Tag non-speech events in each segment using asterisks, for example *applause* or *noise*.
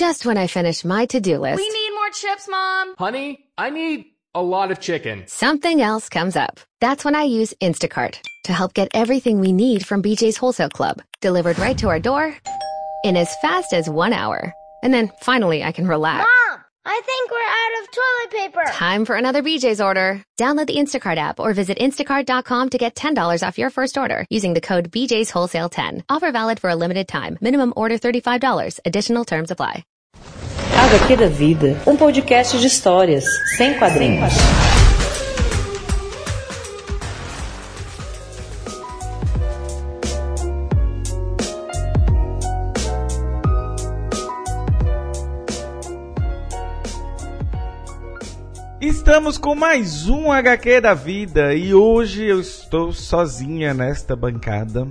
Just when I finish my to-do list, We need more chips, Mom. Honey, I need a lot of chicken. something else comes up. That's when I use Instacart to help get everything we need from BJ's Wholesale Club delivered right to our door in as fast as one hour. And then finally I can relax. Mom, I think we're out of toilet paper. Time for another BJ's order. Download the Instacart app or visit instacart.com to get $10 off your first order using the code BJ's Wholesale 10. Offer valid for a limited time. Minimum order $35. Additional terms apply. HQ da Vida, um podcast de histórias, sem quadrinhos. Estamos com mais um HQ da vida e hoje eu estou sozinha nesta bancada.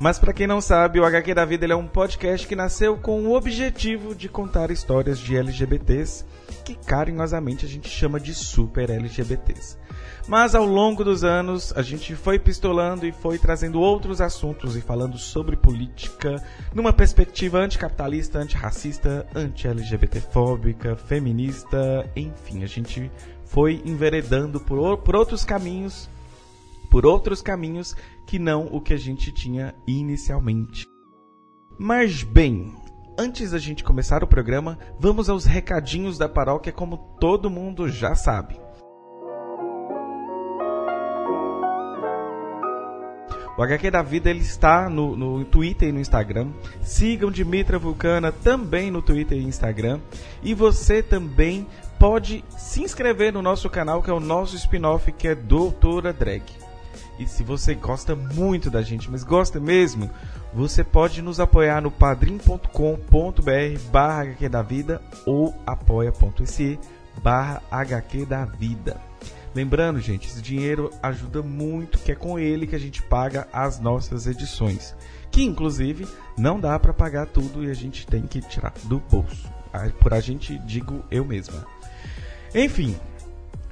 Mas para quem não sabe, o HQ da vida é um podcast que nasceu com o objetivo de contar histórias de LGBTs, que carinhosamente a gente chama de super LGBTs. Mas ao longo dos anos a gente foi pistolando e foi trazendo outros assuntos e falando sobre política numa perspectiva anticapitalista, antirracista, anti-LGBTfóbica, feminista, enfim, a gente foi enveredando por, por outros caminhos, por outros caminhos que não o que a gente tinha inicialmente. Mas bem, antes da gente começar o programa, vamos aos recadinhos da paróquia como todo mundo já sabe. O HQ da Vida ele está no, no Twitter e no Instagram. Sigam Dimitra Vulcana também no Twitter e Instagram. E você também pode se inscrever no nosso canal, que é o nosso spin-off, que é Doutora Drag. E se você gosta muito da gente, mas gosta mesmo, você pode nos apoiar no padrim.com.br barra HQ da Vida ou apoia.se barra HQ da Vida. Lembrando, gente, esse dinheiro ajuda muito, que é com ele que a gente paga as nossas edições. Que, inclusive, não dá para pagar tudo e a gente tem que tirar do bolso. Ah, Por a gente, digo eu mesma. Enfim,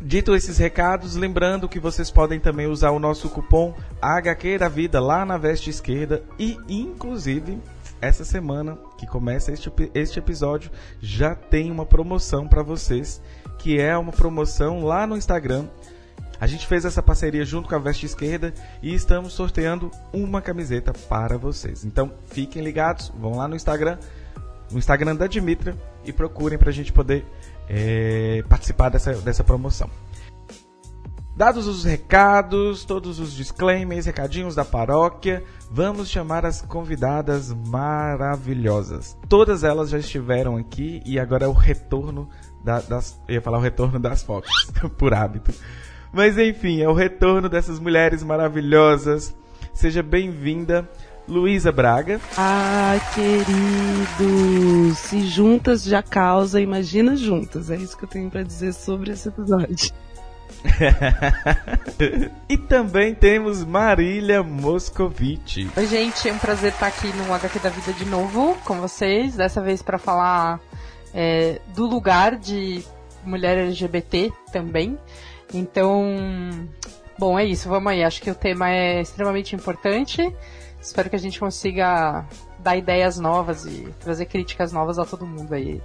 dito esses recados, lembrando que vocês podem também usar o nosso cupom HQ da Vida lá na veste esquerda e, inclusive, essa semana que começa este, este episódio já tem uma promoção para vocês, que é uma promoção lá no Instagram. A gente fez essa parceria junto com a Veste Esquerda e estamos sorteando uma camiseta para vocês. Então fiquem ligados, vão lá no Instagram, no Instagram da Dimitra e procurem para a gente poder eh, participar dessa, dessa promoção. Dados os recados, todos os disclaimers, recadinhos da paróquia, vamos chamar as convidadas maravilhosas. Todas elas já estiveram aqui e agora é o retorno da- das. Eu ia falar o retorno das Fox, *laughs* por hábito. Mas enfim, é o retorno dessas mulheres maravilhosas. Seja bem-vinda, Luísa Braga. Ah, querido, se juntas já causa, imagina juntas. É isso que eu tenho pra dizer sobre esse episódio. *laughs* e também temos Marília Moscovici. Oi, gente, é um prazer estar aqui no HQ da Vida de novo com vocês. Dessa vez para falar é, do lugar de mulher LGBT também. Então, bom, é isso, vamos aí. Acho que o tema é extremamente importante. Espero que a gente consiga dar ideias novas e trazer críticas novas a todo mundo aí.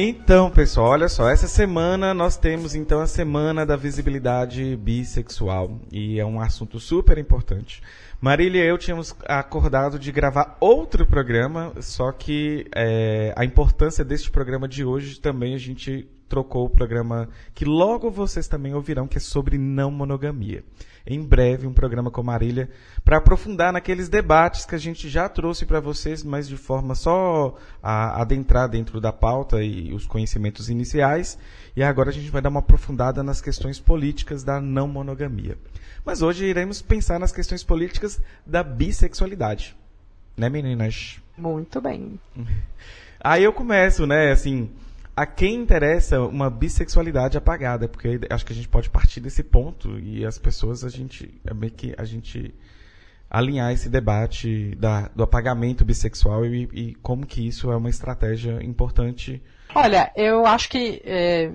Então, pessoal, olha só, essa semana nós temos então a semana da visibilidade bissexual e é um assunto super importante. Marília e eu tínhamos acordado de gravar outro programa, só que é, a importância deste programa de hoje também a gente trocou o programa que logo vocês também ouvirão, que é sobre não monogamia. Em breve, um programa com Marília para aprofundar naqueles debates que a gente já trouxe para vocês, mas de forma só a adentrar dentro da pauta e os conhecimentos iniciais. E agora a gente vai dar uma aprofundada nas questões políticas da não monogamia. Mas hoje iremos pensar nas questões políticas da bissexualidade. Né, meninas? Muito bem. *laughs* Aí eu começo, né, assim, a quem interessa uma bissexualidade apagada, porque acho que a gente pode partir desse ponto e as pessoas a gente é meio que a gente alinhar esse debate da, do apagamento bissexual e, e como que isso é uma estratégia importante. Olha, eu acho que é,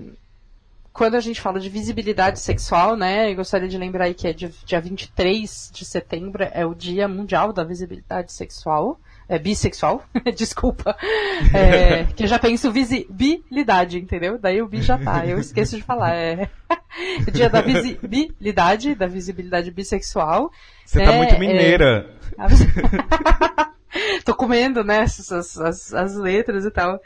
quando a gente fala de visibilidade sexual, né, eu gostaria de lembrar aí que é dia, dia 23 de setembro é o Dia Mundial da Visibilidade Sexual. É bissexual, *laughs* desculpa. *laughs* É, que eu já penso visibilidade, entendeu? Daí o bi já tá, eu esqueço de falar. É *laughs* dia da visibilidade, da visibilidade bissexual. Você tá né, muito mineira. É... Tô comendo, né, as, as, as letras e tal.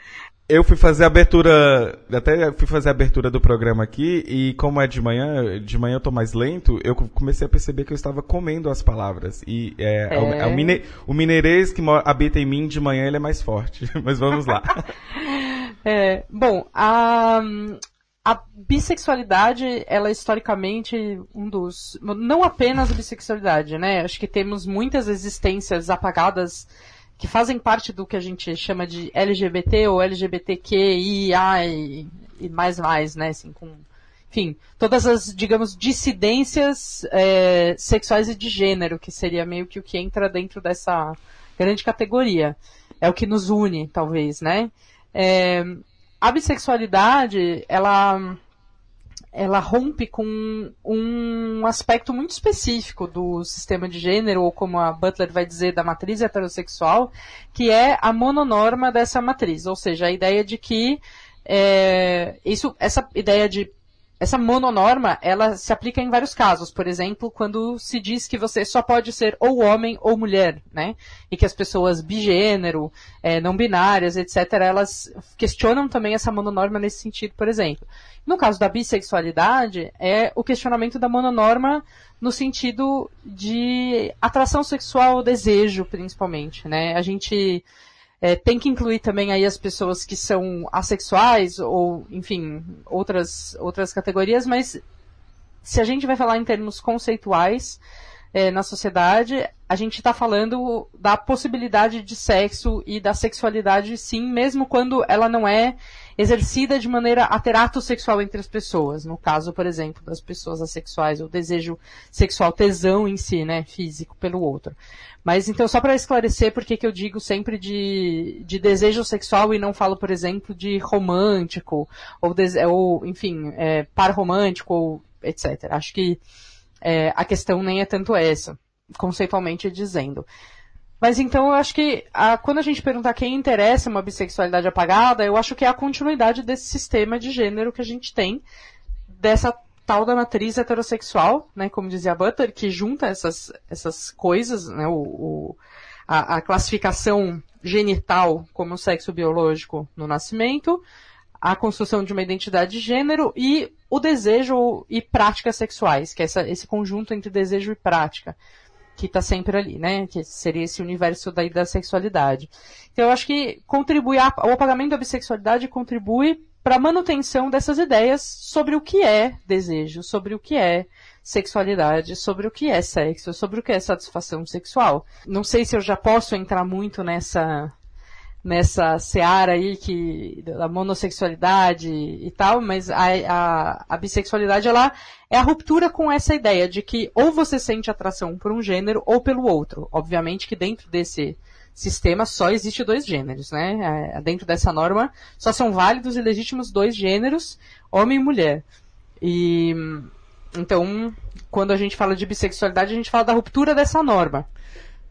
Eu fui fazer a abertura, até fui fazer a abertura do programa aqui, e como é de manhã, de manhã eu tô mais lento, eu comecei a perceber que eu estava comendo as palavras. E é, é. O, é o, mine, o mineirês que habita em mim de manhã, ele é mais forte. *laughs* Mas vamos lá. *laughs* é, bom, a, a bissexualidade, ela é historicamente um dos. Não apenas a bissexualidade, né? Acho que temos muitas existências apagadas que fazem parte do que a gente chama de LGBT ou LGBTQIA e, e mais mais, né? Assim, com, enfim, todas as, digamos, dissidências é, sexuais e de gênero, que seria meio que o que entra dentro dessa grande categoria. É o que nos une, talvez, né? É, a bissexualidade, ela ela rompe com um aspecto muito específico do sistema de gênero, ou como a Butler vai dizer, da matriz heterossexual, que é a mononorma dessa matriz, ou seja, a ideia de que é, isso, essa ideia de essa mononorma, ela se aplica em vários casos. Por exemplo, quando se diz que você só pode ser ou homem ou mulher, né? E que as pessoas bigênero, é, não binárias, etc., elas questionam também essa mononorma nesse sentido, por exemplo. No caso da bissexualidade, é o questionamento da mononorma no sentido de atração sexual, desejo, principalmente, né? A gente é, tem que incluir também aí as pessoas que são assexuais ou, enfim, outras, outras categorias, mas se a gente vai falar em termos conceituais é, na sociedade, a gente está falando da possibilidade de sexo e da sexualidade, sim, mesmo quando ela não é exercida de maneira a ter ato sexual entre as pessoas. No caso, por exemplo, das pessoas assexuais, o desejo sexual, tesão em si, né, físico pelo outro. Mas então, só para esclarecer por que eu digo sempre de, de desejo sexual e não falo, por exemplo, de romântico, ou, ou enfim, é, par romântico, ou etc. Acho que é, a questão nem é tanto essa, conceitualmente dizendo. Mas então eu acho que a, quando a gente perguntar quem interessa uma bissexualidade apagada, eu acho que é a continuidade desse sistema de gênero que a gente tem, dessa tal da matriz heterossexual, né, como dizia Butler, que junta essas, essas coisas, né, o, o a, a, classificação genital como sexo biológico no nascimento, a construção de uma identidade de gênero e o desejo e práticas sexuais, que é essa, esse conjunto entre desejo e prática que está sempre ali, né? Que seria esse universo daí da sexualidade. Então eu acho que contribui, o apagamento da bissexualidade contribui para a manutenção dessas ideias sobre o que é desejo, sobre o que é sexualidade, sobre o que é sexo, sobre o que é satisfação sexual. Não sei se eu já posso entrar muito nessa nessa seara aí que da monossexualidade e tal, mas a, a, a, bissexualidade ela é a ruptura com essa ideia de que ou você sente atração por um gênero ou pelo outro. Obviamente que dentro desse sistema só existe dois gêneros, né? É, dentro dessa norma só são válidos e legítimos dois gêneros, homem e mulher. E então, quando a gente fala de bissexualidade, a gente fala da ruptura dessa norma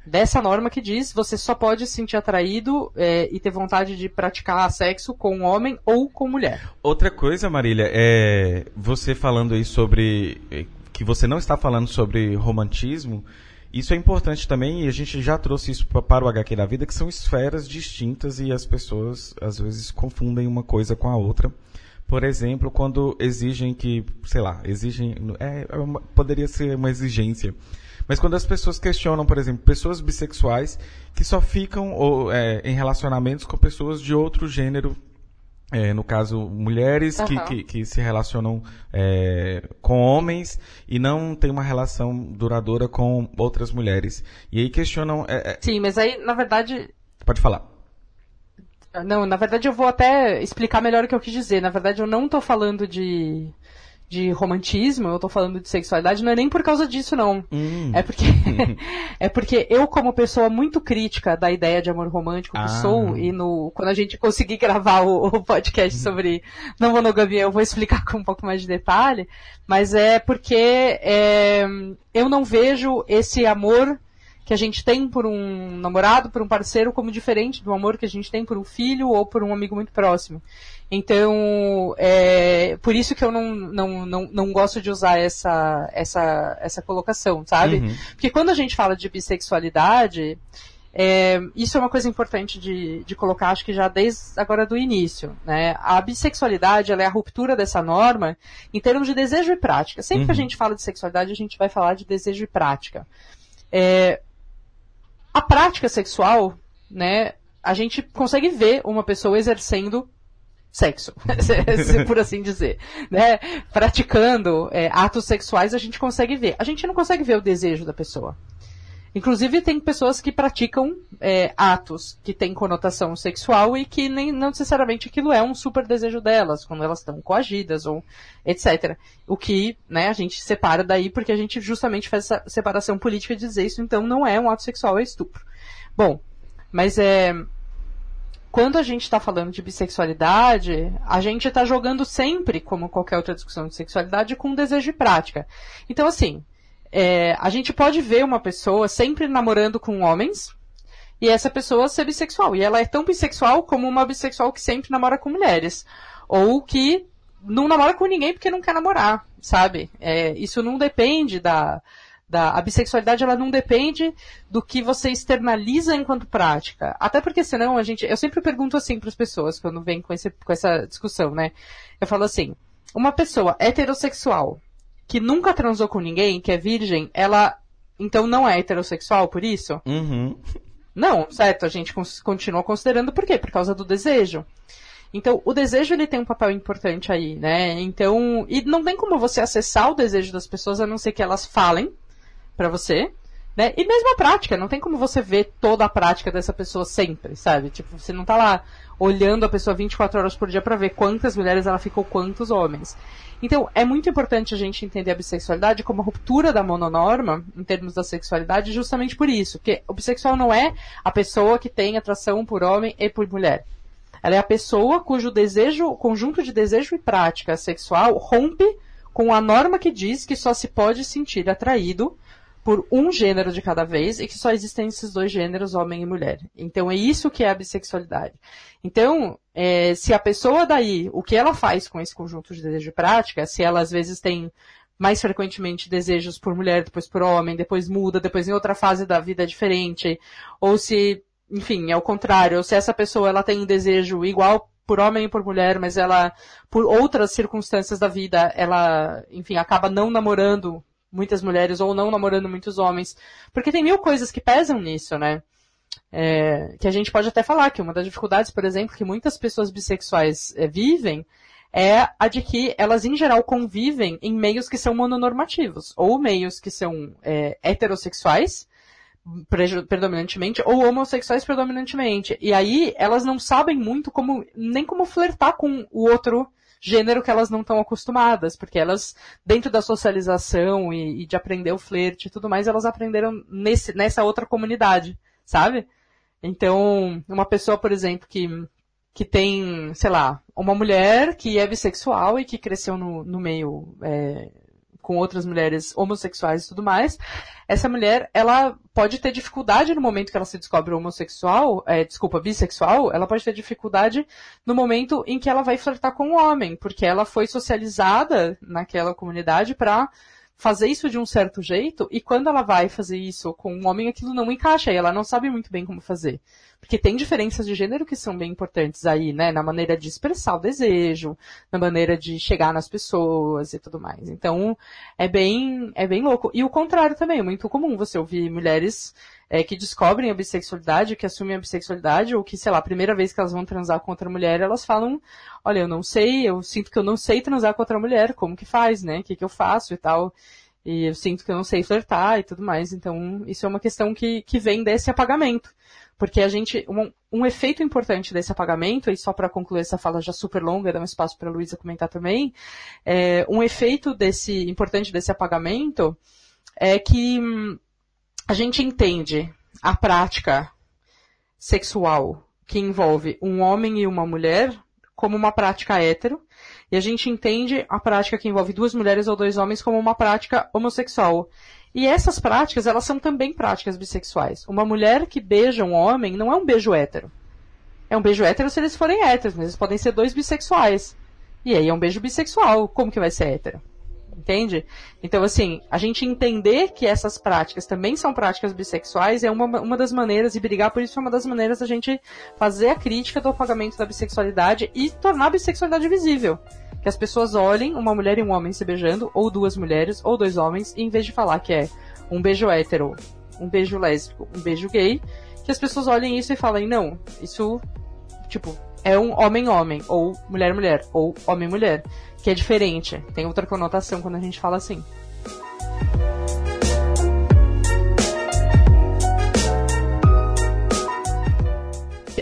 dessa norma que diz você só pode se sentir atraído é, e ter vontade de praticar sexo com homem ou com mulher. Outra coisa, Marília, é você falando aí sobre é, que você não está falando sobre romantismo. Isso é importante também e a gente já trouxe isso para o HQ da vida, que são esferas distintas e as pessoas às vezes confundem uma coisa com a outra. Por exemplo, quando exigem que, sei lá, exigem, é, é poderia ser uma exigência mas quando as pessoas questionam, por exemplo, pessoas bissexuais que só ficam ou, é, em relacionamentos com pessoas de outro gênero é, no caso, mulheres uhum. que, que, que, se relacionam é, com homens e não tem uma relação duradoura com outras mulheres. E aí questionam. É, é Sim, mas aí, na verdade. Pode falar. Não, na verdade eu vou até explicar melhor o que eu quis dizer. Na verdade, eu não estou falando de de romantismo, eu tô falando de sexualidade, não é nem por causa disso, não. Hum. É porque, *laughs* *laughs* é porque eu, como pessoa muito crítica da ideia de amor romântico que Ah. sou, e no, quando a gente conseguir gravar o, o podcast sobre não monogamia, eu vou explicar com um pouco mais de detalhe, mas é porque é, eu não vejo esse amor que a gente tem por um namorado, por um parceiro, como diferente do amor que a gente tem por um filho ou por um amigo muito próximo. Então, é por isso que eu não, não, não, não gosto de usar essa, essa, essa colocação, sabe? Uhum. Porque quando a gente fala de bissexualidade, é, isso é uma coisa importante de, de colocar, acho que já desde agora do início. Né? A bissexualidade é a ruptura dessa norma em termos de desejo e prática. Sempre que a Uhum. gente fala de sexualidade, a gente vai falar de desejo e prática. É, a prática sexual, né, a gente consegue ver uma pessoa exercendo sexo, *laughs* se- por assim dizer, né? Praticando é, atos sexuais a gente consegue ver. A gente não consegue ver o desejo da pessoa. Inclusive tem pessoas que praticam é, atos que têm conotação sexual e que nem não necessariamente aquilo é um super desejo delas quando elas estão coagidas ou etc. O que, né, a gente separa daí porque a gente justamente faz essa separação política de dizer isso então não é um ato sexual, é estupro. Bom, mas é quando a gente está falando de bissexualidade, a gente está jogando sempre, como qualquer outra discussão de sexualidade, com desejo e prática. Então, assim, é, a gente pode ver uma pessoa sempre namorando com homens e essa pessoa ser bissexual. E ela é tão bissexual como uma bissexual que sempre namora com mulheres. Ou que não namora com ninguém porque não quer namorar, sabe? É, isso não depende da, da. A bissexualidade ela não depende do que você externaliza enquanto prática. Até porque senão a gente. Eu sempre pergunto assim para as pessoas quando vem com, esse, com essa discussão, né? Eu falo assim: uma pessoa heterossexual que nunca transou com ninguém, que é virgem, ela então não é heterossexual por isso? Uhum. Não, certo, a gente continua considerando por quê? Por causa do desejo. Então, o desejo ele tem um papel importante aí, né? Então, e não tem como você acessar o desejo das pessoas a não ser que elas falem pra você, né? E mesmo a prática, não tem como você ver toda a prática dessa pessoa sempre, sabe? Tipo, você não tá lá olhando a pessoa 24 horas por dia pra ver quantas mulheres ela ficou, quantos homens. Então, é muito importante a gente entender a bissexualidade como a ruptura da mononorma em termos da sexualidade, justamente por isso. Porque o bissexual não é a pessoa que tem atração por homem e por mulher. Ela é a pessoa cujo desejo, conjunto de desejo e prática sexual rompe com a norma que diz que só se pode sentir atraído por um gênero de cada vez e que só existem esses dois gêneros, homem e mulher. Então é isso que é a bissexualidade. Então, é, se a pessoa daí, o que ela faz com esse conjunto de desejo e prática, se ela às vezes tem mais frequentemente desejos por mulher, depois por homem, depois muda, depois em outra fase da vida é diferente, ou se, enfim, é o contrário, ou se essa pessoa ela tem um desejo igual por homem e por mulher, mas ela, por outras circunstâncias da vida, ela, enfim, acaba não namorando muitas mulheres ou não namorando muitos homens. Porque tem mil coisas que pesam nisso, né? É, que a gente pode até falar que uma das dificuldades, por exemplo, que muitas pessoas bissexuais é, vivem é a de que elas, em geral, convivem em meios que são mononormativos, ou meios que são é, heterossexuais, predominantemente, ou homossexuais predominantemente. E aí, elas não sabem muito como, nem como flertar com o outro gênero que elas não estão acostumadas, porque elas, dentro da socialização e, e de aprender o flerte e tudo mais, elas aprenderam nesse, nessa outra comunidade, sabe? Então, uma pessoa, por exemplo, que, que tem, sei lá, uma mulher que é bissexual e que cresceu no, no meio é, com outras mulheres homossexuais e tudo mais, essa mulher, ela pode ter dificuldade no momento que ela se descobre homossexual, é, desculpa, bissexual, ela pode ter dificuldade no momento em que ela vai flertar com um homem, porque ela foi socializada naquela comunidade para fazer isso de um certo jeito, e quando ela vai fazer isso com um homem, aquilo não encaixa, e ela não sabe muito bem como fazer. Porque tem diferenças de gênero que são bem importantes aí, né? Na maneira de expressar o desejo, na maneira de chegar nas pessoas e tudo mais. Então, é bem, é bem louco. E o contrário também, é muito comum você ouvir mulheres é, que descobrem a bissexualidade, que assumem a bissexualidade, ou que, sei lá, a primeira vez que elas vão transar com outra mulher, elas falam, olha, eu não sei, eu sinto que eu não sei transar com outra mulher, como que faz, né? O que, que eu faço e tal. E eu sinto que eu não sei flertar e tudo mais. Então, isso é uma questão que, que vem desse apagamento. Porque a gente, um, um efeito importante desse apagamento, e só para concluir essa fala já super longa, dar um espaço para a Luísa comentar também, é, um efeito desse, importante desse apagamento é que hum, a gente entende a prática sexual que envolve um homem e uma mulher como uma prática hétero, e a gente entende a prática que envolve duas mulheres ou dois homens como uma prática homossexual. E essas práticas, elas são também práticas bissexuais. Uma mulher que beija um homem não é um beijo hétero. É um beijo hétero se eles forem héteros, mas eles podem ser dois bissexuais. E aí é um beijo bissexual. Como que vai ser hétero? Entende? Então, assim, a gente entender que essas práticas também são práticas bissexuais é uma, uma das maneiras, e brigar por isso é uma das maneiras da gente fazer a crítica do apagamento da bissexualidade e tornar a bissexualidade visível. Que as pessoas olhem uma mulher e um homem se beijando, ou duas mulheres, ou dois homens, e em vez de falar que é um beijo hétero, um beijo lésbico, um beijo gay, que as pessoas olhem isso e falem, não, isso, tipo, é um homem-homem, ou mulher-mulher, ou homem-mulher que é diferente. Tem outra conotação quando a gente fala assim.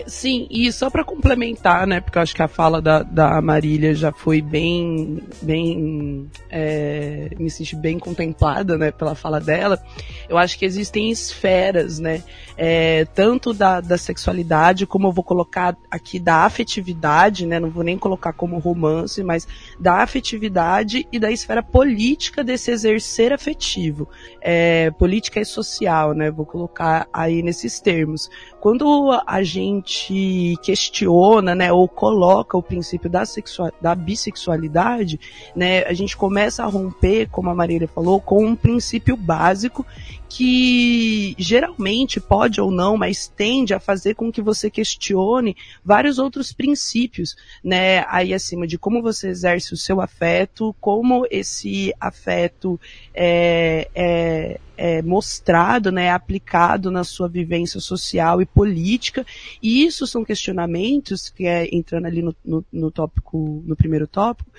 Sim, e só para complementar, né, porque eu acho que a fala da, da Marília já foi bem, bem, é, me senti bem contemplada, né, pela fala dela. Eu acho que existem esferas, né, é, tanto da, da sexualidade, como eu vou colocar aqui da afetividade, né, não vou nem colocar como romance, mas da afetividade e da esfera política desse exercer afetivo, é, política e social, né, vou colocar aí nesses termos. Quando a gente questiona, né, ou coloca o princípio da, sexual, da bissexualidade, né, a gente começa a romper, como a Marília falou, com um princípio básico que geralmente pode ou não, mas tende a fazer com que você questione vários outros princípios, né, aí acima de como você exerce o seu afeto, como esse afeto é, é, é mostrado, né, aplicado na sua vivência social e política, e isso são questionamentos, que é entrando ali no, no, no tópico, no primeiro tópico,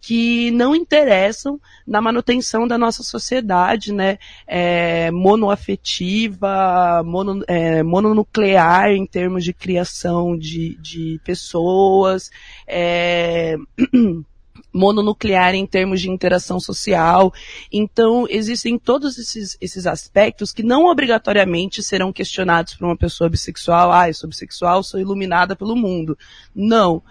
que não interessam na manutenção da nossa sociedade, né, é, monoafetiva, mono, é, mononuclear em termos de criação de, de pessoas, é, *clears throat* mononuclear em termos de interação social. Então, existem todos esses, esses aspectos que não obrigatoriamente serão questionados por uma pessoa bissexual. Ah, eu sou bissexual, sou iluminada pelo mundo. Não.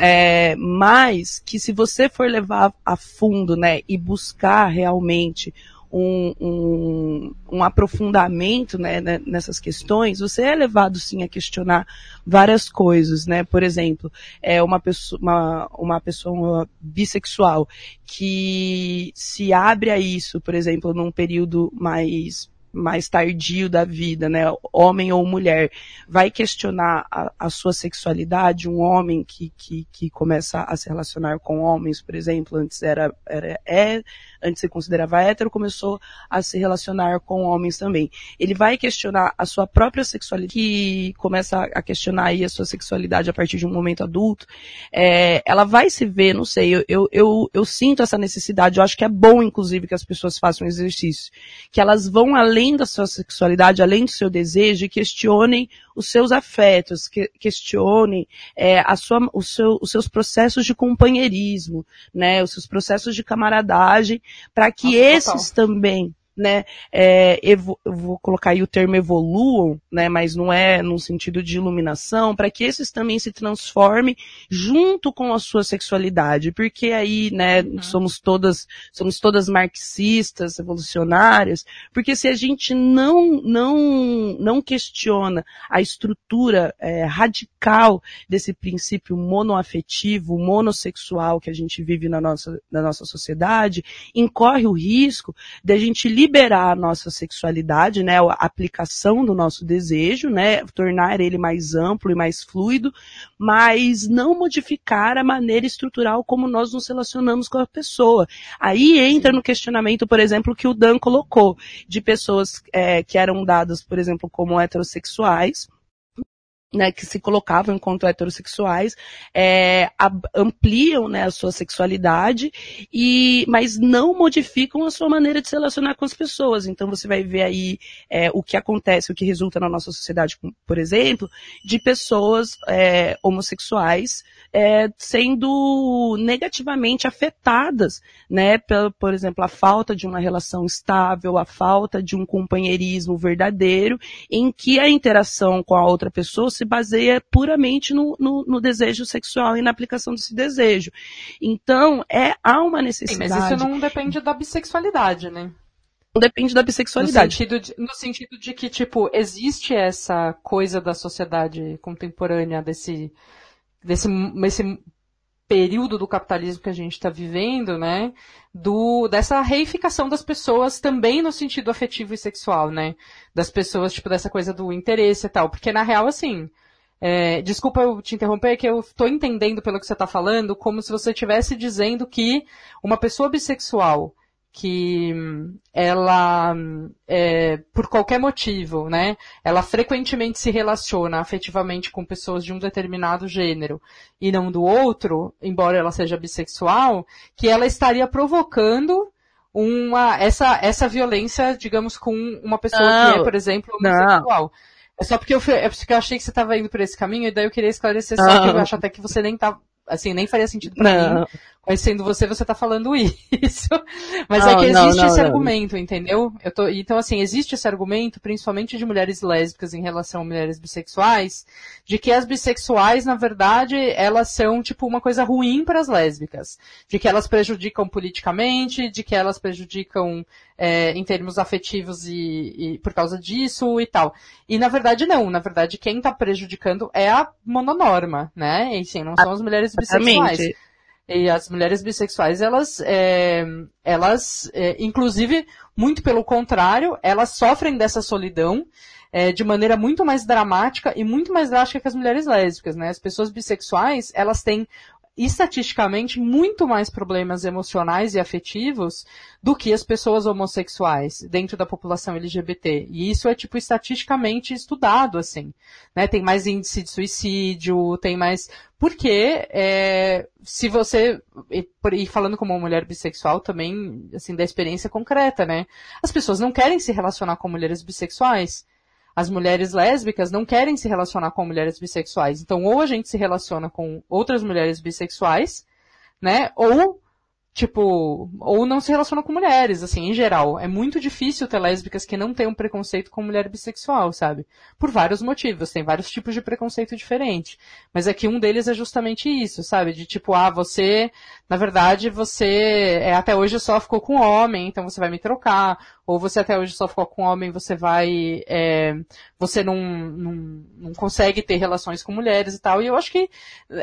É, mas que se você for levar a fundo, né, e buscar realmente um, um, um aprofundamento né, né, nessas questões, você é levado sim a questionar várias coisas, né? Por exemplo, é uma pessoa, uma, uma pessoa bissexual que se abre a isso, por exemplo, num período mais mais tardio da vida, né, homem ou mulher, vai questionar a, a, sua sexualidade, um homem que, que, que começa a se relacionar com homens, por exemplo, antes era, era é, antes se considerava hétero, começou a se relacionar com homens também. Ele vai questionar a sua própria sexualidade, que começa a questionar aí a sua sexualidade a partir de um momento adulto, é, ela vai se ver, não sei, eu, eu, eu, eu sinto essa necessidade, eu acho que é bom, inclusive, que as pessoas façam exercício, que elas vão além da sua sexualidade, além do seu desejo, e questionem os seus afetos, que, questionem é, a sua, o seu, os seus processos de companheirismo, né, os seus processos de camaradagem, para que Nossa, esses total. também né, é, eu vou colocar aí o termo evoluam, né, mas não é no sentido de iluminação, para que esses também se transformem junto com a sua sexualidade, porque aí, né, uhum. somos todas, somos todas marxistas, revolucionárias, porque se a gente não, não, não questiona a estrutura é, radical desse princípio monoafetivo, monossexual que a gente vive na nossa, na nossa sociedade, incorre o risco de a gente liberar a nossa sexualidade, né, a aplicação do nosso desejo, né, tornar ele mais amplo e mais fluido, mas não modificar a maneira estrutural como nós nos relacionamos com a pessoa. Aí entra no questionamento, por exemplo, que o Dan colocou, de pessoas é, que eram dadas, por exemplo, como heterossexuais, né, que se colocavam enquanto heterossexuais, é, ampliam né, a sua sexualidade, e, mas não modificam a sua maneira de se relacionar com as pessoas. Então você vai ver aí é, o que acontece, o que resulta na nossa sociedade, por exemplo, de pessoas é, homossexuais é, sendo negativamente afetadas, né, por, por exemplo, a falta de uma relação estável, a falta de um companheirismo verdadeiro, em que a interação com a outra pessoa se se baseia puramente no, no, no, desejo sexual e na aplicação desse desejo. Então, é, há uma necessidade. Sim, mas isso não depende da bissexualidade, né? Não depende da bissexualidade. No sentido, de, no sentido de que, tipo, existe essa coisa da sociedade contemporânea, desse, desse, desse período do capitalismo que a gente está vivendo, né? Do, dessa reificação das pessoas também no sentido afetivo e sexual, né? Das pessoas, tipo, dessa coisa do interesse e tal. Porque na real, assim, é, desculpa eu te interromper, que eu estou entendendo pelo que você está falando, como se você estivesse dizendo que uma pessoa bissexual que ela, é, por qualquer motivo, né, ela frequentemente se relaciona afetivamente com pessoas de um determinado gênero e não do outro, embora ela seja bissexual, que ela estaria provocando uma, essa, essa violência, digamos, com uma pessoa não, que é, por exemplo, homossexual. Não. É só porque eu, é porque eu achei que você estava indo por esse caminho e daí eu queria esclarecer só que eu acho até que você nem tá, assim, nem faria sentido pra não. mim conhecendo você, você tá falando *laughs* isso. Mas não, é que existe não, esse não, argumento, entendeu? Eu tô, então, assim, existe esse argumento, principalmente de mulheres lésbicas em relação a mulheres bissexuais, de que as bissexuais, na verdade, elas são, tipo, uma coisa ruim para as lésbicas. De que elas prejudicam politicamente, de que elas prejudicam é, em termos afetivos e, e, por causa disso e tal. E na verdade não, na verdade quem está prejudicando é a mononorma, né? E sim, não são as mulheres bissexuais. E as mulheres bissexuais, elas, é, elas, é, inclusive, muito pelo contrário, elas sofrem dessa solidão é, de maneira muito mais dramática e muito mais drástica que as mulheres lésbicas, né? As pessoas bissexuais, elas têm estatisticamente muito mais problemas emocionais e afetivos do que as pessoas homossexuais dentro da população LGBT. E isso é tipo estatisticamente estudado assim, né? Tem mais índice de suicídio, tem mais porque é, se você e falando como uma mulher bissexual também assim da experiência concreta, né? As pessoas não querem se relacionar com mulheres bissexuais as mulheres lésbicas não querem se relacionar com mulheres bissexuais. Então, ou a gente se relaciona com outras mulheres bissexuais, né? Ou tipo, ou não se relaciona com mulheres, assim, em geral. É muito difícil ter lésbicas que não um preconceito com mulher bissexual, sabe? Por vários motivos, tem vários tipos de preconceito diferente. Mas aqui um deles é justamente isso, sabe? De tipo, ah, você, na verdade, você é, até hoje só ficou com homem, então você vai me trocar. Ou você até hoje só ficou com homem, você vai, é, você não, não, não consegue ter relações com mulheres e tal. E eu acho que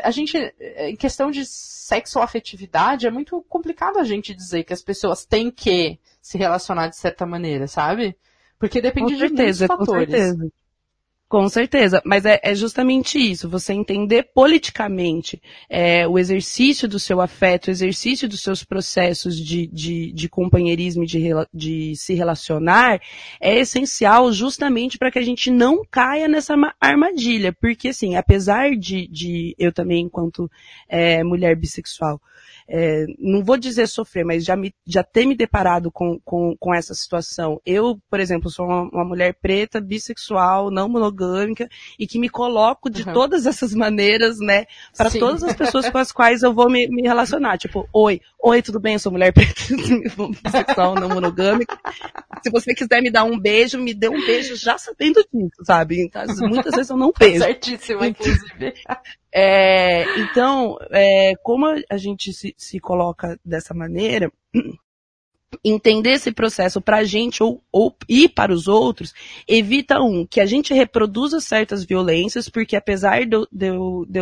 a gente, em questão de sexoafetividade, é muito complicado a gente dizer que as pessoas têm que se relacionar de certa maneira, sabe? Porque depende certeza, de muitos fatores. Com certeza. Com certeza, mas é, é, justamente isso, você entender politicamente é, o exercício do seu afeto, o exercício dos seus processos de, de, de companheirismo e de, de se relacionar é essencial justamente para que a gente não caia nessa armadilha, porque assim, apesar de, de eu também, enquanto é, mulher bissexual, é, não vou dizer sofrer, mas já, me, já ter me deparado com, com, com essa situação. Eu, por exemplo, sou uma, uma mulher preta, bissexual, não monogâmica, e que me coloco de uhum. todas essas maneiras, né, para todas as pessoas com as *laughs* quais eu vou me, me relacionar. Tipo, oi, oi, tudo bem? Eu sou mulher preta, *laughs* bissexual, não monogâmica. Se você quiser me dar um beijo, me dê um beijo já sabendo disso, sabe? Então, muitas vezes eu não beijo. Certíssimo, inclusive. *laughs* É, então, é, como a gente se, se coloca dessa maneira, entender esse processo para a gente ou, ou e para os outros, evita um, que a gente reproduza certas violências, porque apesar de, de, de,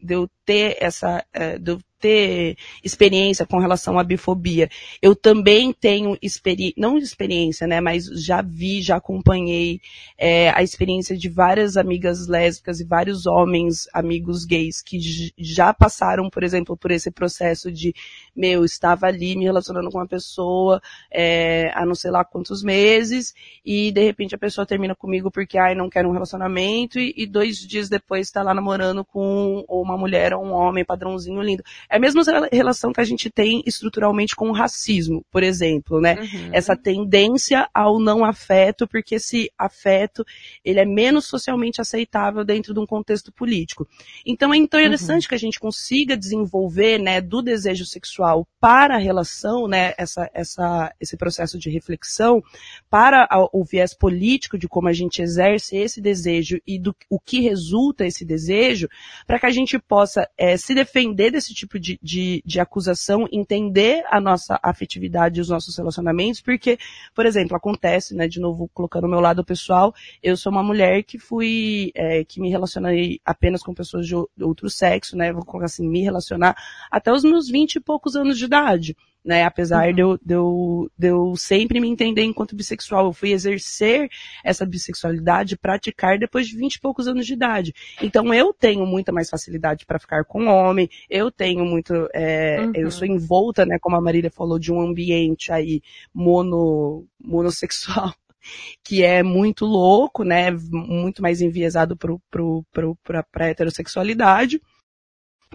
de eu ter essa, é, de eu ter experiência com relação à bifobia. Eu também tenho experiência, não experiência, né, mas já vi, já acompanhei é, a experiência de várias amigas lésbicas e vários homens, amigos gays, que já passaram, por exemplo, por esse processo de, meu, estava ali me relacionando com uma pessoa é, há não sei lá quantos meses, e de repente a pessoa termina comigo porque, ai, não quer um relacionamento, e, e dois dias depois está lá namorando com uma mulher ou um homem padrãozinho lindo. É a mesma relação que a gente tem estruturalmente com o racismo, por exemplo, né? Uhum. Essa tendência ao não afeto, porque esse afeto, ele é menos socialmente aceitável dentro de um contexto político. Então é interessante uhum. que a gente consiga desenvolver, né, do desejo sexual para a relação, né, essa, essa, esse processo de reflexão, para o viés político de como a gente exerce esse desejo e do o que resulta esse desejo, para que a gente possa é, se defender desse tipo de, de, de acusação, entender a nossa afetividade e os nossos relacionamentos, porque, por exemplo, acontece, né, de novo, colocando o meu lado pessoal, eu sou uma mulher que fui, é, que me relacionei apenas com pessoas de outro sexo, né, vou colocar assim, me relacionar até os meus vinte e poucos anos de idade né? Apesar uhum. de, eu, de, eu, de eu sempre me entender enquanto bissexual. Eu fui exercer essa bissexualidade, praticar depois de vinte e poucos anos de idade. Então eu tenho muita mais facilidade para ficar com homem, eu tenho muito, é, uhum. eu sou envolta, né, como a Marília falou, de um ambiente aí mono, monossexual *laughs* que é muito louco, né, muito mais enviesado para pro, pro, pro, a heterossexualidade.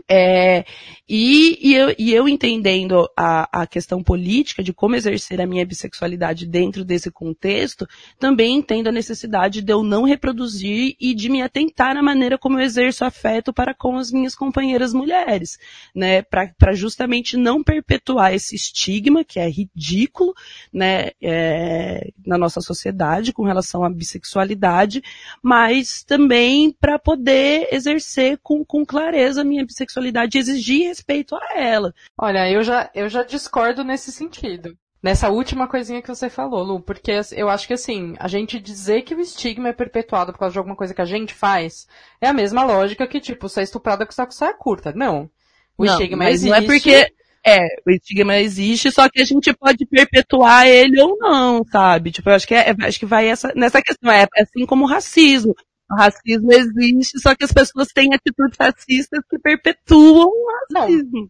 É, e, e, eu, e, eu, entendendo a, a, questão política de como exercer a minha bissexualidade dentro desse contexto, também entendo a necessidade de eu não reproduzir e de me atentar na maneira como eu exerço afeto para com as minhas companheiras mulheres, né, para justamente não perpetuar esse estigma que é ridículo, né, é, na nossa sociedade com relação à bissexualidade, mas também para poder exercer com, com clareza a minha bissexualidade sexualidade e exigir respeito a ela. Olha, eu já, eu já discordo nesse sentido. Nessa última coisinha que você falou, Lu, porque eu acho que assim, a gente dizer que o estigma é perpetuado por causa de alguma coisa que a gente faz, é a mesma lógica que, tipo, ser estuprada com saco saia curta. Não. O não, estigma mas existe. Não é porque. É, o estigma existe, só que a gente pode perpetuar ele ou não, sabe? Tipo, eu acho que, é, acho que vai essa, nessa questão. É assim como o racismo. O racismo existe, só que as pessoas têm atitudes racistas que perpetuam o racismo. Não.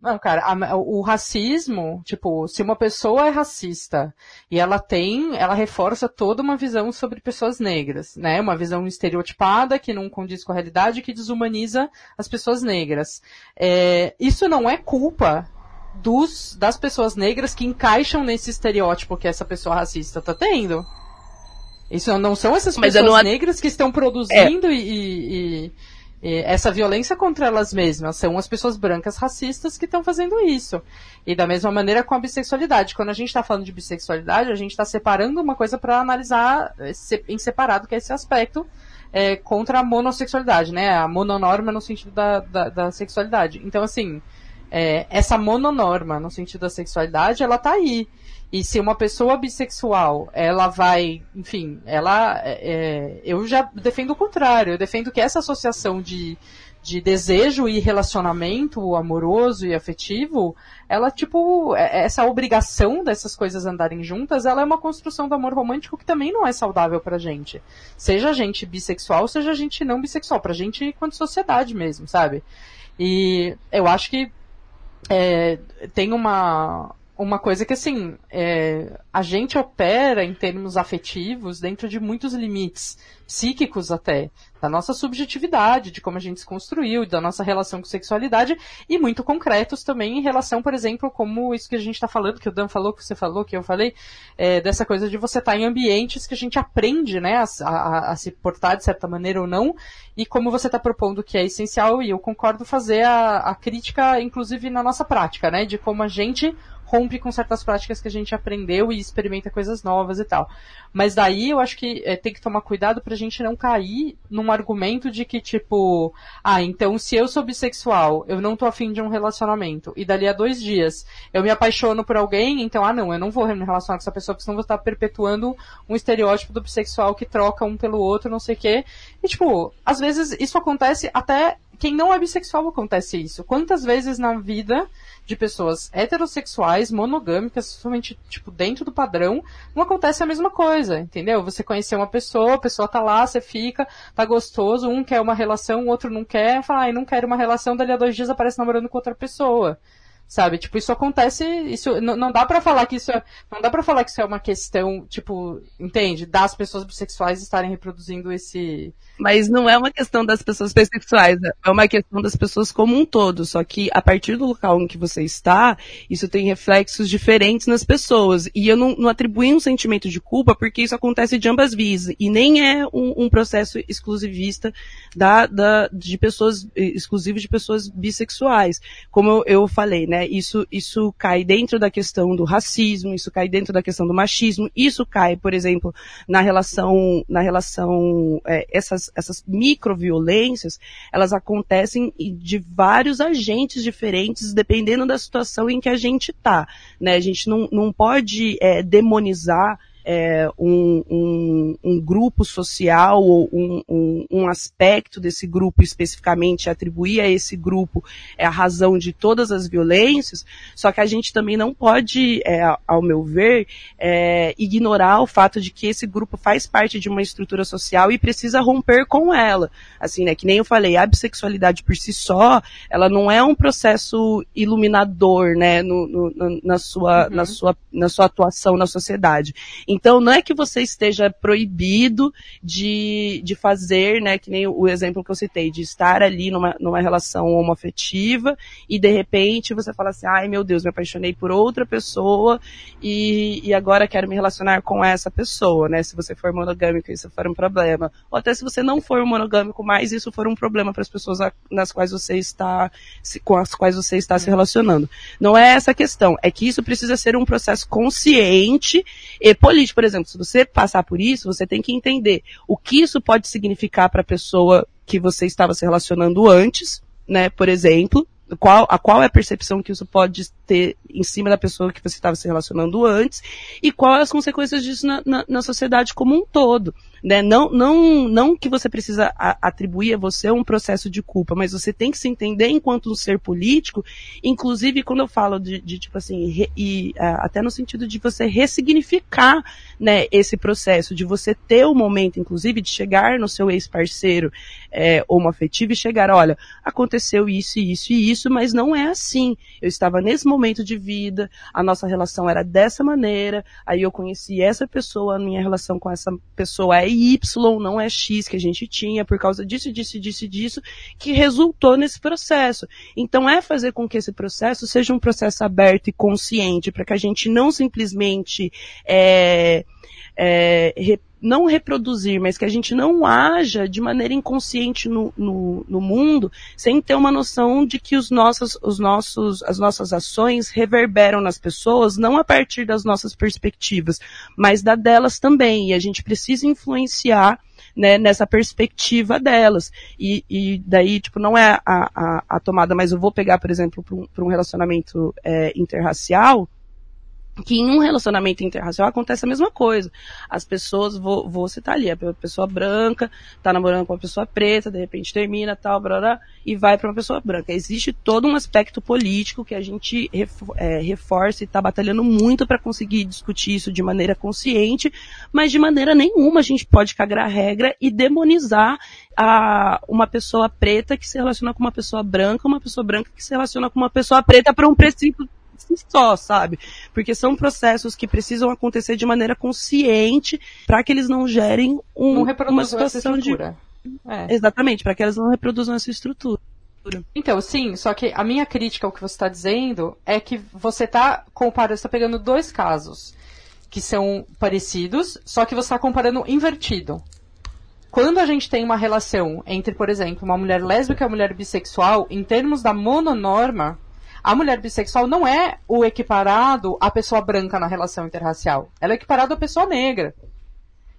Não, cara, a, o racismo, tipo, se uma pessoa é racista e ela tem, ela reforça toda uma visão sobre pessoas negras, né? Uma visão estereotipada que não condiz com a realidade, que desumaniza as pessoas negras. É, isso não é culpa dos, das pessoas negras que encaixam nesse estereótipo que essa pessoa racista tá tendo. Isso não são essas Mas pessoas não... negras que estão produzindo é. e, e, e, essa violência contra elas mesmas. São as pessoas brancas racistas que estão fazendo isso. E da mesma maneira com a bissexualidade. Quando a gente está falando de bissexualidade, a gente está separando uma coisa para analisar em separado, que é esse aspecto é, contra a monossexualidade, né? A mononorma no sentido da, da, da sexualidade. Então, assim, é, essa mononorma no sentido da sexualidade, ela tá aí. E se uma pessoa bissexual, ela vai, enfim, ela, é, é, eu já defendo o contrário. Eu defendo que essa associação de, de desejo e relacionamento amoroso e afetivo, ela, tipo, é, essa obrigação dessas coisas andarem juntas, ela é uma construção do amor romântico que também não é saudável pra gente. Seja a gente bissexual, seja a gente não bissexual, pra gente enquanto sociedade mesmo, sabe? E eu acho que é, tem uma, uma coisa que assim, é, a gente opera em termos afetivos dentro de muitos limites, psíquicos até, da nossa subjetividade, de como a gente se construiu, da nossa relação com sexualidade, e muito concretos também em relação, por exemplo, como isso que a gente está falando, que o Dan falou, que você falou, que eu falei, é, dessa coisa de você estar tá em ambientes que a gente aprende, né, a, a, a, se portar de certa maneira ou não, e como você está propondo que é essencial, e eu concordo fazer a, a crítica, inclusive na nossa prática, né, de como a gente rompe com certas práticas que a gente aprendeu e experimenta coisas novas e tal. Mas daí eu acho que é, tem que tomar cuidado pra gente não cair num argumento de que, tipo, ah, então se eu sou bissexual, eu não tô afim de um relacionamento, e dali a dois dias eu me apaixono por alguém, então, ah, não, eu não vou me relacionar com essa pessoa, porque senão vou estar perpetuando um estereótipo do bissexual que troca um pelo outro, não sei o quê. E, tipo, às vezes isso acontece até quem não é bissexual acontece isso. Quantas vezes na vida de pessoas heterossexuais, monogâmicas, somente, tipo, dentro do padrão, não acontece a mesma coisa, entendeu? Você conhecer uma pessoa, a pessoa tá lá, você fica, tá gostoso, um quer uma relação, o outro não quer, fala, ai, não quero uma relação, dali a dois dias aparece namorando com outra pessoa. Sabe? Tipo, isso acontece, isso não, não dá para falar que isso é, não dá para falar que isso é uma questão, tipo, entende? Das pessoas bissexuais estarem reproduzindo esse mas não é uma questão das pessoas bissexuais, é uma questão das pessoas como um todo. Só que a partir do local em que você está, isso tem reflexos diferentes nas pessoas. E eu não, não atribuí um sentimento de culpa porque isso acontece de ambas vias. E nem é um, um processo exclusivista da, da, de pessoas, exclusivo de pessoas bissexuais. Como eu, eu falei, né? Isso, isso cai dentro da questão do racismo, isso cai dentro da questão do machismo, isso cai, por exemplo, na relação, na relação, é, essas essas microviolências, elas acontecem de vários agentes diferentes, dependendo da situação em que a gente está. Né? A gente não, não pode é, demonizar é, um, um, um, grupo social ou um, um, um, aspecto desse grupo especificamente, atribuir a esse grupo é, a razão de todas as violências, só que a gente também não pode, é, ao meu ver, é, ignorar o fato de que esse grupo faz parte de uma estrutura social e precisa romper com ela. Assim, né, que nem eu falei, a bissexualidade por si só, ela não é um processo iluminador, né, no, no, na, sua, uhum. na, sua, na sua atuação na sociedade. Então, não é que você esteja proibido de, de fazer, né, que nem o exemplo que eu citei, de estar ali numa, numa relação homoafetiva e de repente você fala assim, ai meu Deus, me apaixonei por outra pessoa e, e agora quero me relacionar com essa pessoa, né, se você for monogâmico isso for um problema. Ou até se você não for monogâmico, mas isso for um problema para as pessoas nas quais você está, com as quais você está se relacionando. Não é essa a questão, é que isso precisa ser um processo consciente e por exemplo, se você passar por isso, você tem que entender o que isso pode significar para a pessoa que você estava se relacionando antes, né, por exemplo, qual, a qual é a percepção que isso pode ter em cima da pessoa que você estava se relacionando antes e quais as consequências disso na, na, na sociedade como um todo né? Não, não, não que você precisa atribuir a você um processo de culpa, mas você tem que se entender enquanto um ser político, inclusive quando eu falo de, de tipo assim, re, e até no sentido de você ressignificar, né, esse processo, de você ter o momento, inclusive, de chegar no seu ex-parceiro é, homoafetivo e chegar, olha, aconteceu isso isso e isso, mas não é assim. Eu estava nesse momento de vida, a nossa relação era dessa maneira, aí eu conheci essa pessoa, a minha relação com essa pessoa é Y, não é X que a gente tinha, por causa disso, disso, disso, disso, que resultou nesse processo. Então é fazer com que esse processo seja um processo aberto e consciente, para que a gente não simplesmente é, é, não reproduzir, mas que a gente não haja de maneira inconsciente no, no, no, mundo, sem ter uma noção de que os nossos, os nossos, as nossas ações reverberam nas pessoas, não a partir das nossas perspectivas, mas da delas também. E a gente precisa influenciar né, nessa perspectiva delas. E, e daí, tipo, não é a, a, a tomada, mas eu vou pegar, por exemplo, para um, um relacionamento é, interracial, que em um relacionamento interracial acontece a mesma coisa. As pessoas, vou, vou citar ali, a pessoa branca tá namorando com uma pessoa preta, de repente termina, tal, blá, e vai para uma pessoa branca. Existe todo um aspecto político que a gente é, reforça e está batalhando muito para conseguir discutir isso de maneira consciente, mas de maneira nenhuma a gente pode cagar a regra e demonizar a, uma pessoa preta que se relaciona com uma pessoa branca, uma pessoa branca que se relaciona com uma pessoa preta por um princípio si só, sabe? Porque são processos que precisam acontecer de maneira consciente para que eles não gerem um, não uma situação de. É. Exatamente, para que elas não reproduzam essa estrutura. Então, sim, só que a minha crítica ao que você está dizendo é que você está comparando, está pegando dois casos que são parecidos, só que você está comparando invertido. Quando a gente tem uma relação entre, por exemplo, uma mulher lésbica e uma mulher bissexual, em termos da mononorma, a mulher bissexual não é o equiparado à pessoa branca na relação interracial. Ela é equiparada à pessoa negra.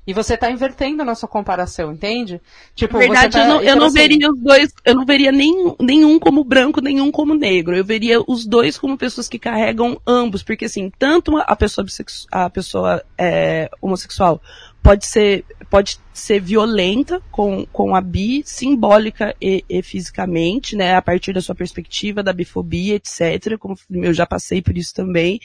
E você está invertendo na sua comparação, entende? Tipo, Na verdade, tá, eu não, eu não assim... veria os dois, eu não veria nem, nenhum como branco, nenhum como negro. Eu veria os dois como pessoas que carregam ambos, porque assim, tanto a pessoa, a pessoa é, homossexual pode ser, pode ser violenta com, com a bi, simbólica e, e, fisicamente, né, a partir da sua perspectiva da bifobia, etc., como eu já passei por isso também,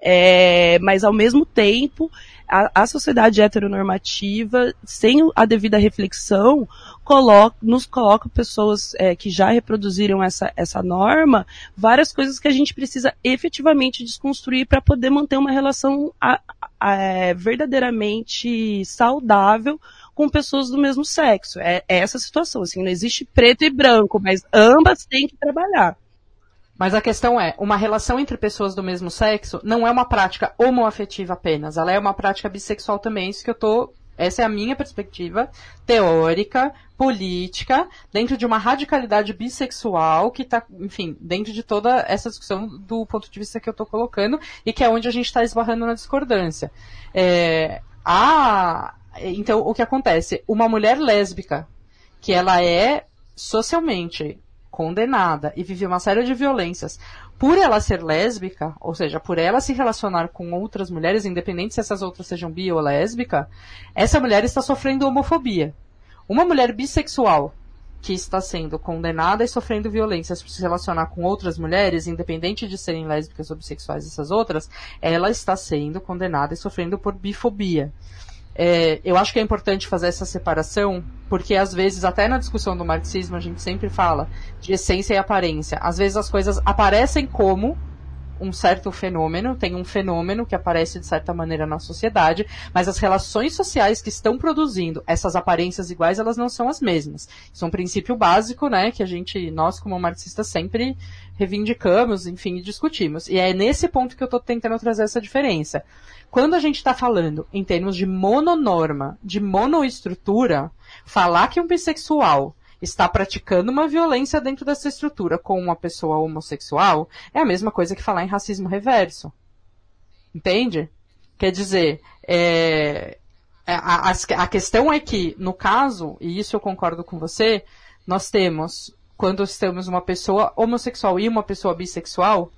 é, mas ao mesmo tempo, a, a sociedade heteronormativa, sem a devida reflexão, coloca, nos coloca pessoas é, que já reproduziram essa, essa norma, várias coisas que a gente precisa efetivamente desconstruir para poder manter uma relação a, é, verdadeiramente saudável com pessoas do mesmo sexo. É, é essa situação, assim, não existe preto e branco, mas ambas têm que trabalhar. Mas a questão é, uma relação entre pessoas do mesmo sexo não é uma prática homoafetiva apenas, ela é uma prática bissexual também, isso que eu tô essa é a minha perspectiva teórica, política, dentro de uma radicalidade bissexual que está, enfim, dentro de toda essa discussão do ponto de vista que eu estou colocando e que é onde a gente está esbarrando na discordância. É, a, então, o que acontece? Uma mulher lésbica, que ela é socialmente condenada e vive uma série de violências por ela ser lésbica, ou seja, por ela se relacionar com outras mulheres, independente se essas outras sejam bi ou lésbica, essa mulher está sofrendo homofobia. Uma mulher bissexual que está sendo condenada e sofrendo violências por se relacionar com outras mulheres, independente de serem lésbicas ou bissexuais essas outras, ela está sendo condenada e sofrendo por bifobia. É, eu acho que é importante fazer essa separação, porque às vezes, até na discussão do marxismo, a gente sempre fala de essência e aparência. Às vezes as coisas aparecem como um certo fenômeno, tem um fenômeno que aparece de certa maneira na sociedade, mas as relações sociais que estão produzindo essas aparências iguais, elas não são as mesmas. Isso é um princípio básico, né, que a gente, nós como marxistas sempre reivindicamos, enfim, discutimos. E é nesse ponto que eu estou tentando trazer essa diferença. Quando a gente está falando em termos de mononorma, de monoestrutura, falar que um bissexual está praticando uma violência dentro dessa estrutura com uma pessoa homossexual é a mesma coisa que falar em racismo reverso. Entende? Quer dizer, é, a, a, a questão é que, no caso, e isso eu concordo com você, nós temos, quando temos uma pessoa homossexual e uma pessoa bissexual,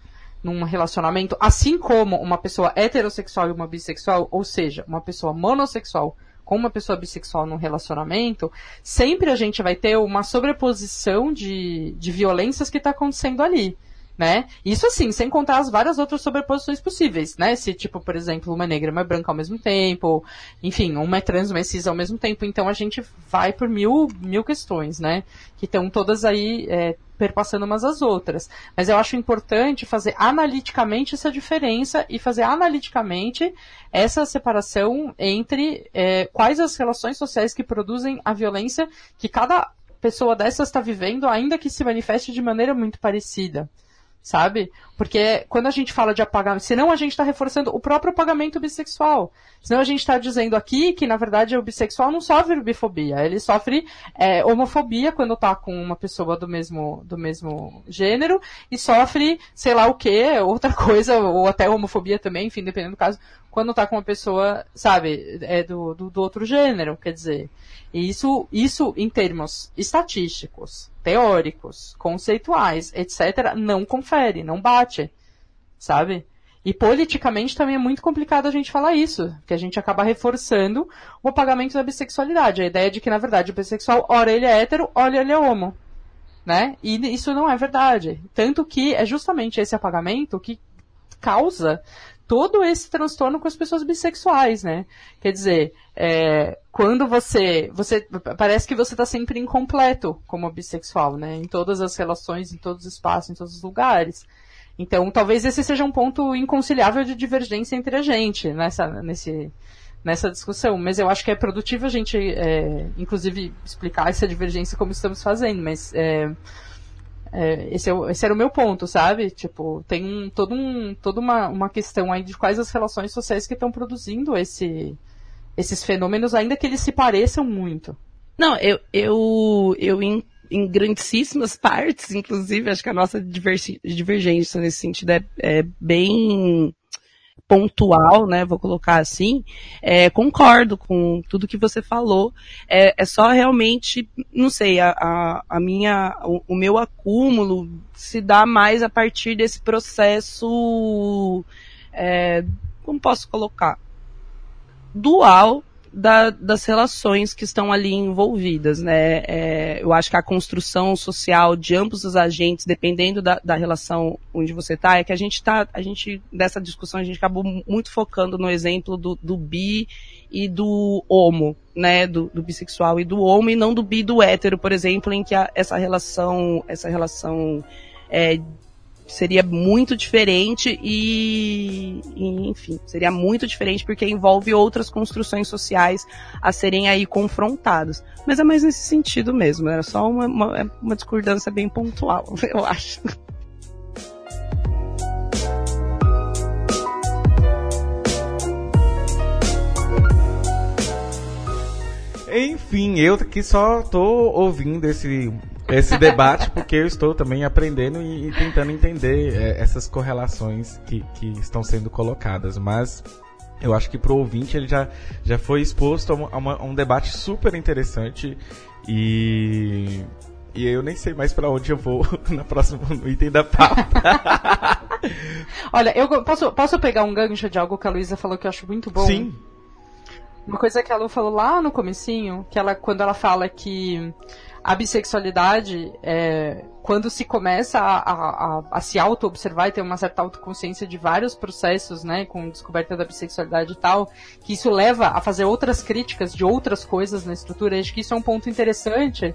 num relacionamento, assim como uma pessoa heterossexual e uma bissexual, ou seja, uma pessoa monossexual com uma pessoa bissexual num relacionamento, sempre a gente vai ter uma sobreposição de, de violências que está acontecendo ali né? Isso assim, sem contar as várias outras sobreposições possíveis, né? Se, tipo, por exemplo, uma negra e uma branca ao mesmo tempo, enfim, uma é trans, uma é cis ao mesmo tempo, então a gente vai por mil, mil questões, né? Que estão todas aí é, perpassando umas às outras. Mas eu acho importante fazer analiticamente essa diferença e fazer analiticamente essa separação entre é, quais as relações sociais que produzem a violência que cada pessoa dessas está vivendo, ainda que se manifeste de maneira muito parecida sabe? Porque quando a gente fala de apagamento, senão a gente está reforçando o próprio apagamento bissexual. Senão a gente está dizendo aqui que, na verdade, o bissexual não sofre bifobia, ele sofre é, homofobia quando está com uma pessoa do mesmo, do mesmo gênero e sofre, sei lá o que, *laughs* outra coisa, ou até homofobia também, enfim, dependendo do caso, quando está com uma pessoa, sabe, é do, do, do outro gênero, quer dizer. E isso, isso em termos estatísticos, teóricos, conceituais, etc., não confere, não bate, sabe? E politicamente também é muito complicado a gente falar isso, que a gente acaba reforçando o apagamento da bissexualidade, a ideia de que, na verdade, o bissexual, ora ele é hétero, ora ele é homo. Né? E isso não é verdade. Tanto que é justamente esse apagamento que causa todo esse transtorno com as pessoas bissexuais, né? Quer dizer, é, quando você, você parece que você está sempre incompleto como bissexual, né? Em todas as relações, em todos os espaços, em todos os lugares. Então, talvez esse seja um ponto inconciliável de divergência entre a gente nessa, nesse, nessa discussão. Mas eu acho que é produtivo a gente, é, inclusive, explicar essa divergência como estamos fazendo. Mas é, é, esse, é, esse, era o meu ponto, sabe? Tipo, tem um, todo um, toda uma, uma questão aí de quais as relações sociais que estão produzindo esse, esses fenômenos, ainda que eles se pareçam muito. Não, eu, eu, eu em, grandíssimas partes, inclusive, acho que a nossa divergência nesse sentido é, é bem pontual, né, vou colocar assim, é, concordo com tudo que você falou. É, é só realmente, não sei, a, a, a minha, o, o, meu acúmulo se dá mais a partir desse processo, é, como posso colocar? Dual da, das relações que estão ali envolvidas, né? É, eu acho que a construção social de ambos os agentes, dependendo da, da relação onde você está, é que a gente está, a gente, dessa discussão, a gente acabou muito focando no exemplo do, do bi e do homo, né, do, do, bissexual e do homo, e não do bi e do hétero, por exemplo, em que a, essa relação, essa relação é, seria muito diferente e, e, enfim, seria muito diferente porque envolve outras construções sociais a serem aí confrontadas. Mas é mais nesse sentido mesmo, era só uma, uma, uma discordância bem pontual, *laughs* eu acho. Enfim, eu que só tô ouvindo esse esse debate, porque eu estou também aprendendo e, e tentando entender é, essas correlações que, que estão sendo colocadas. Mas eu acho que para o ouvinte ele já, já foi exposto a, uma, a, um debate super interessante e. E eu nem sei mais para onde eu vou *laughs* na próxima no item da pauta. *laughs* Olha, eu posso, posso pegar um gancho de algo que a Luísa falou que eu acho muito bom? Sim. Uma coisa que a Lu falou lá no comecinho, que ela, quando ela fala que a bissexualidade, é, quando se começa a, a, a, a se auto-observar e ter uma certa autoconsciência de vários processos, né, com descoberta da bissexualidade e tal, que isso leva a fazer outras críticas de outras coisas na estrutura, acho que isso é um ponto interessante,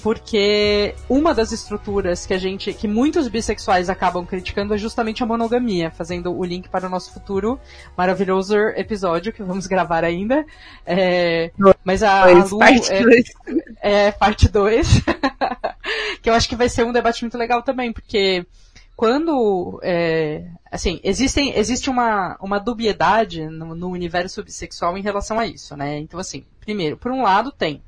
porque uma das estruturas que a gente, que muitos bissexuais acabam criticando é justamente a monogamia, fazendo o link para o nosso futuro maravilhoso episódio que vamos gravar ainda. É, mas a, a Lu, é, é parte 2, *laughs* que eu acho que vai ser um debate muito legal também, porque quando é, assim existem existe uma, uma dubiedade no, no universo bissexual em relação a isso, né? Então assim, primeiro, por um lado tem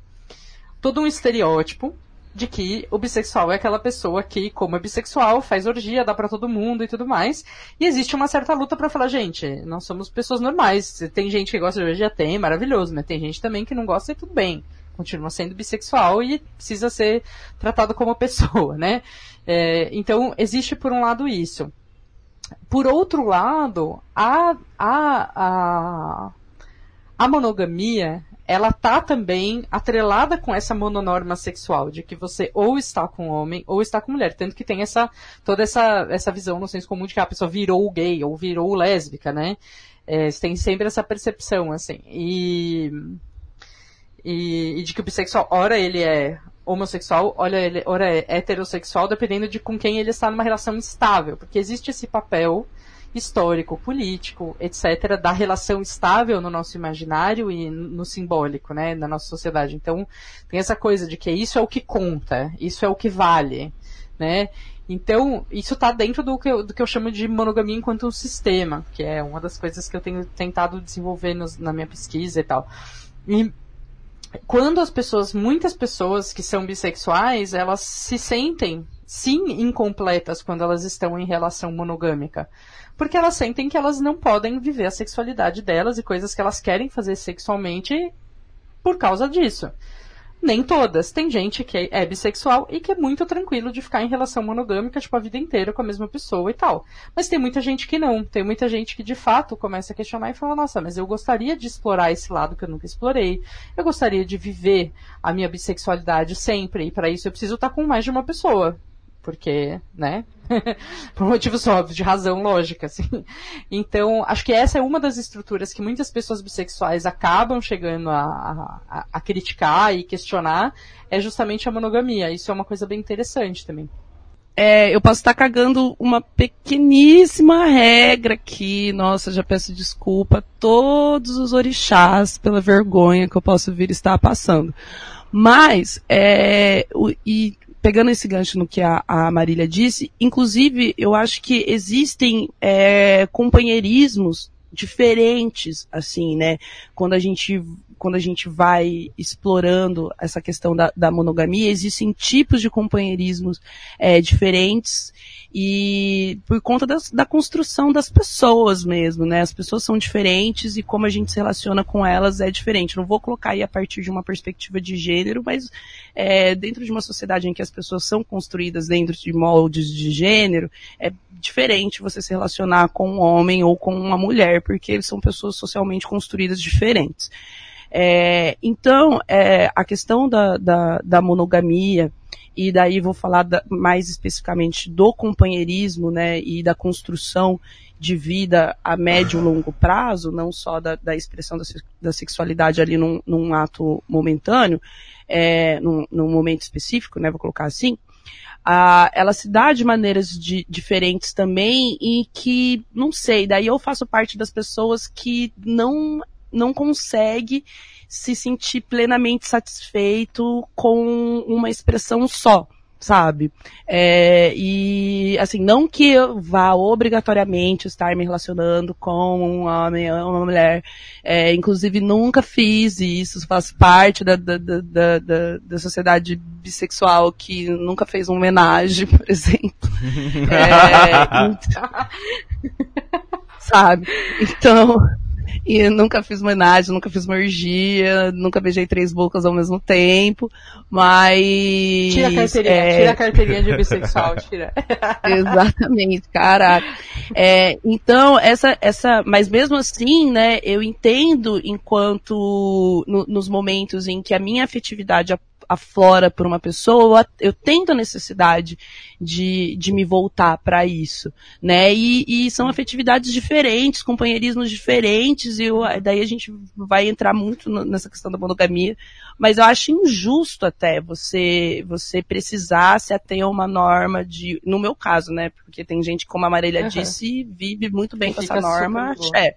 todo um estereótipo de que o bissexual é aquela pessoa que, como é bissexual, faz orgia, dá para todo mundo e tudo mais. E existe uma certa luta para falar, gente, nós somos pessoas normais. Tem gente que gosta de orgia, tem, maravilhoso, mas tem gente também que não gosta e tudo bem. Continua sendo bissexual e precisa ser tratado como *laughs* pessoa, né? É, então, existe por um lado isso. Por outro lado, a, a, a, a monogamia, ela tá também atrelada com essa mononorma sexual, de que você ou está com homem ou está com mulher. Tanto que tem essa, toda essa, essa visão no senso comum de que a pessoa virou gay ou virou lésbica, né? É, tem sempre essa percepção, assim. E, e, e, de que o bissexual, ora ele é homossexual, olha ele, ora é heterossexual, dependendo de com quem ele está numa relação estável. Porque existe esse papel histórico, político, etc., da relação estável no nosso imaginário e no simbólico, né, na nossa sociedade. Então, tem essa coisa de que isso é o que conta, isso é o que vale, né? Então, isso está dentro do que, eu, do que eu chamo de monogamia enquanto um sistema, que é uma das coisas que eu tenho tentado desenvolver nos, na minha pesquisa e tal. E quando as pessoas, muitas pessoas que são bissexuais, elas se sentem, sim, incompletas quando elas estão em relação monogâmica porque elas sentem que elas não podem viver a sexualidade delas e coisas que elas querem fazer sexualmente por causa disso. Nem todas. Tem gente que é bissexual e que é muito tranquilo de ficar em relação monogâmica, tipo, a vida inteira com a mesma pessoa e tal. Mas tem muita gente que não. Tem muita gente que de fato começa a questionar e fala, nossa, mas eu gostaria de explorar esse lado que eu nunca explorei. Eu gostaria de viver a minha bissexualidade sempre. E para isso eu preciso estar com mais de uma pessoa porque, né? *laughs* Por motivos óbvios, de razão lógica, assim. Então, acho que essa é uma das estruturas que muitas pessoas bissexuais acabam chegando a, a, a criticar e questionar, é justamente a monogamia. Isso é uma coisa bem interessante também. É, eu posso estar cagando uma pequeníssima regra aqui. Nossa, já peço desculpa a todos os orixás pela vergonha que eu posso vir estar passando. Mas, é, o, e pegando esse gancho no que a, a Marília disse, inclusive eu acho que existem é, companheirismos diferentes, assim, né? Quando a gente quando a gente vai explorando essa questão da, da monogamia, existem tipos de companheirismos é, diferentes e por conta das, da construção das pessoas mesmo, né? As pessoas são diferentes e como a gente se relaciona com elas é diferente. Não vou colocar aí a partir de uma perspectiva de gênero, mas é, dentro de uma sociedade em que as pessoas são construídas dentro de moldes de gênero, é diferente você se relacionar com um homem ou com uma mulher, porque eles são pessoas socialmente construídas diferentes. É, então, é, a questão da, da, da, monogamia, e daí vou falar da, mais especificamente do companheirismo, né, e da construção de vida a médio e longo prazo, não só da, da expressão da, da, sexualidade ali num, num ato momentâneo, é, num, num, momento específico, né, vou colocar assim, ela se dá de maneiras de, diferentes também e que, não sei, daí eu faço parte das pessoas que não, não consegue se sentir plenamente satisfeito com uma expressão só sabe? É, e, assim, não que eu vá obrigatoriamente estar me relacionando com um homem ou uma mulher. É, inclusive, nunca fiz isso, faz parte da, da, da, da, da sociedade bissexual que nunca fez uma homenagem, *laughs* por exemplo. É, então, *laughs* sabe? Então, e nunca fiz homenagem, nunca fiz uma orgia, nunca beijei três bocas ao mesmo tempo, mas... Tira a carteirinha, é... tira a carteirinha de bissexual, *laughs* tira. Exatamente, caraca. É, então, essa, essa, mas mesmo assim, né, eu entendo enquanto, no, nos momentos em que a minha afetividade aflora por uma pessoa, eu tento a necessidade de, de me voltar para isso, né? E, e, são afetividades diferentes, companheirismos diferentes, e eu, daí a gente vai entrar muito nessa questão da monogamia, mas eu acho injusto até você, você precisar se ater a uma norma de, no meu caso, né? Porque tem gente, como a Marília uhum. disse, vive muito bem com essa norma, axé.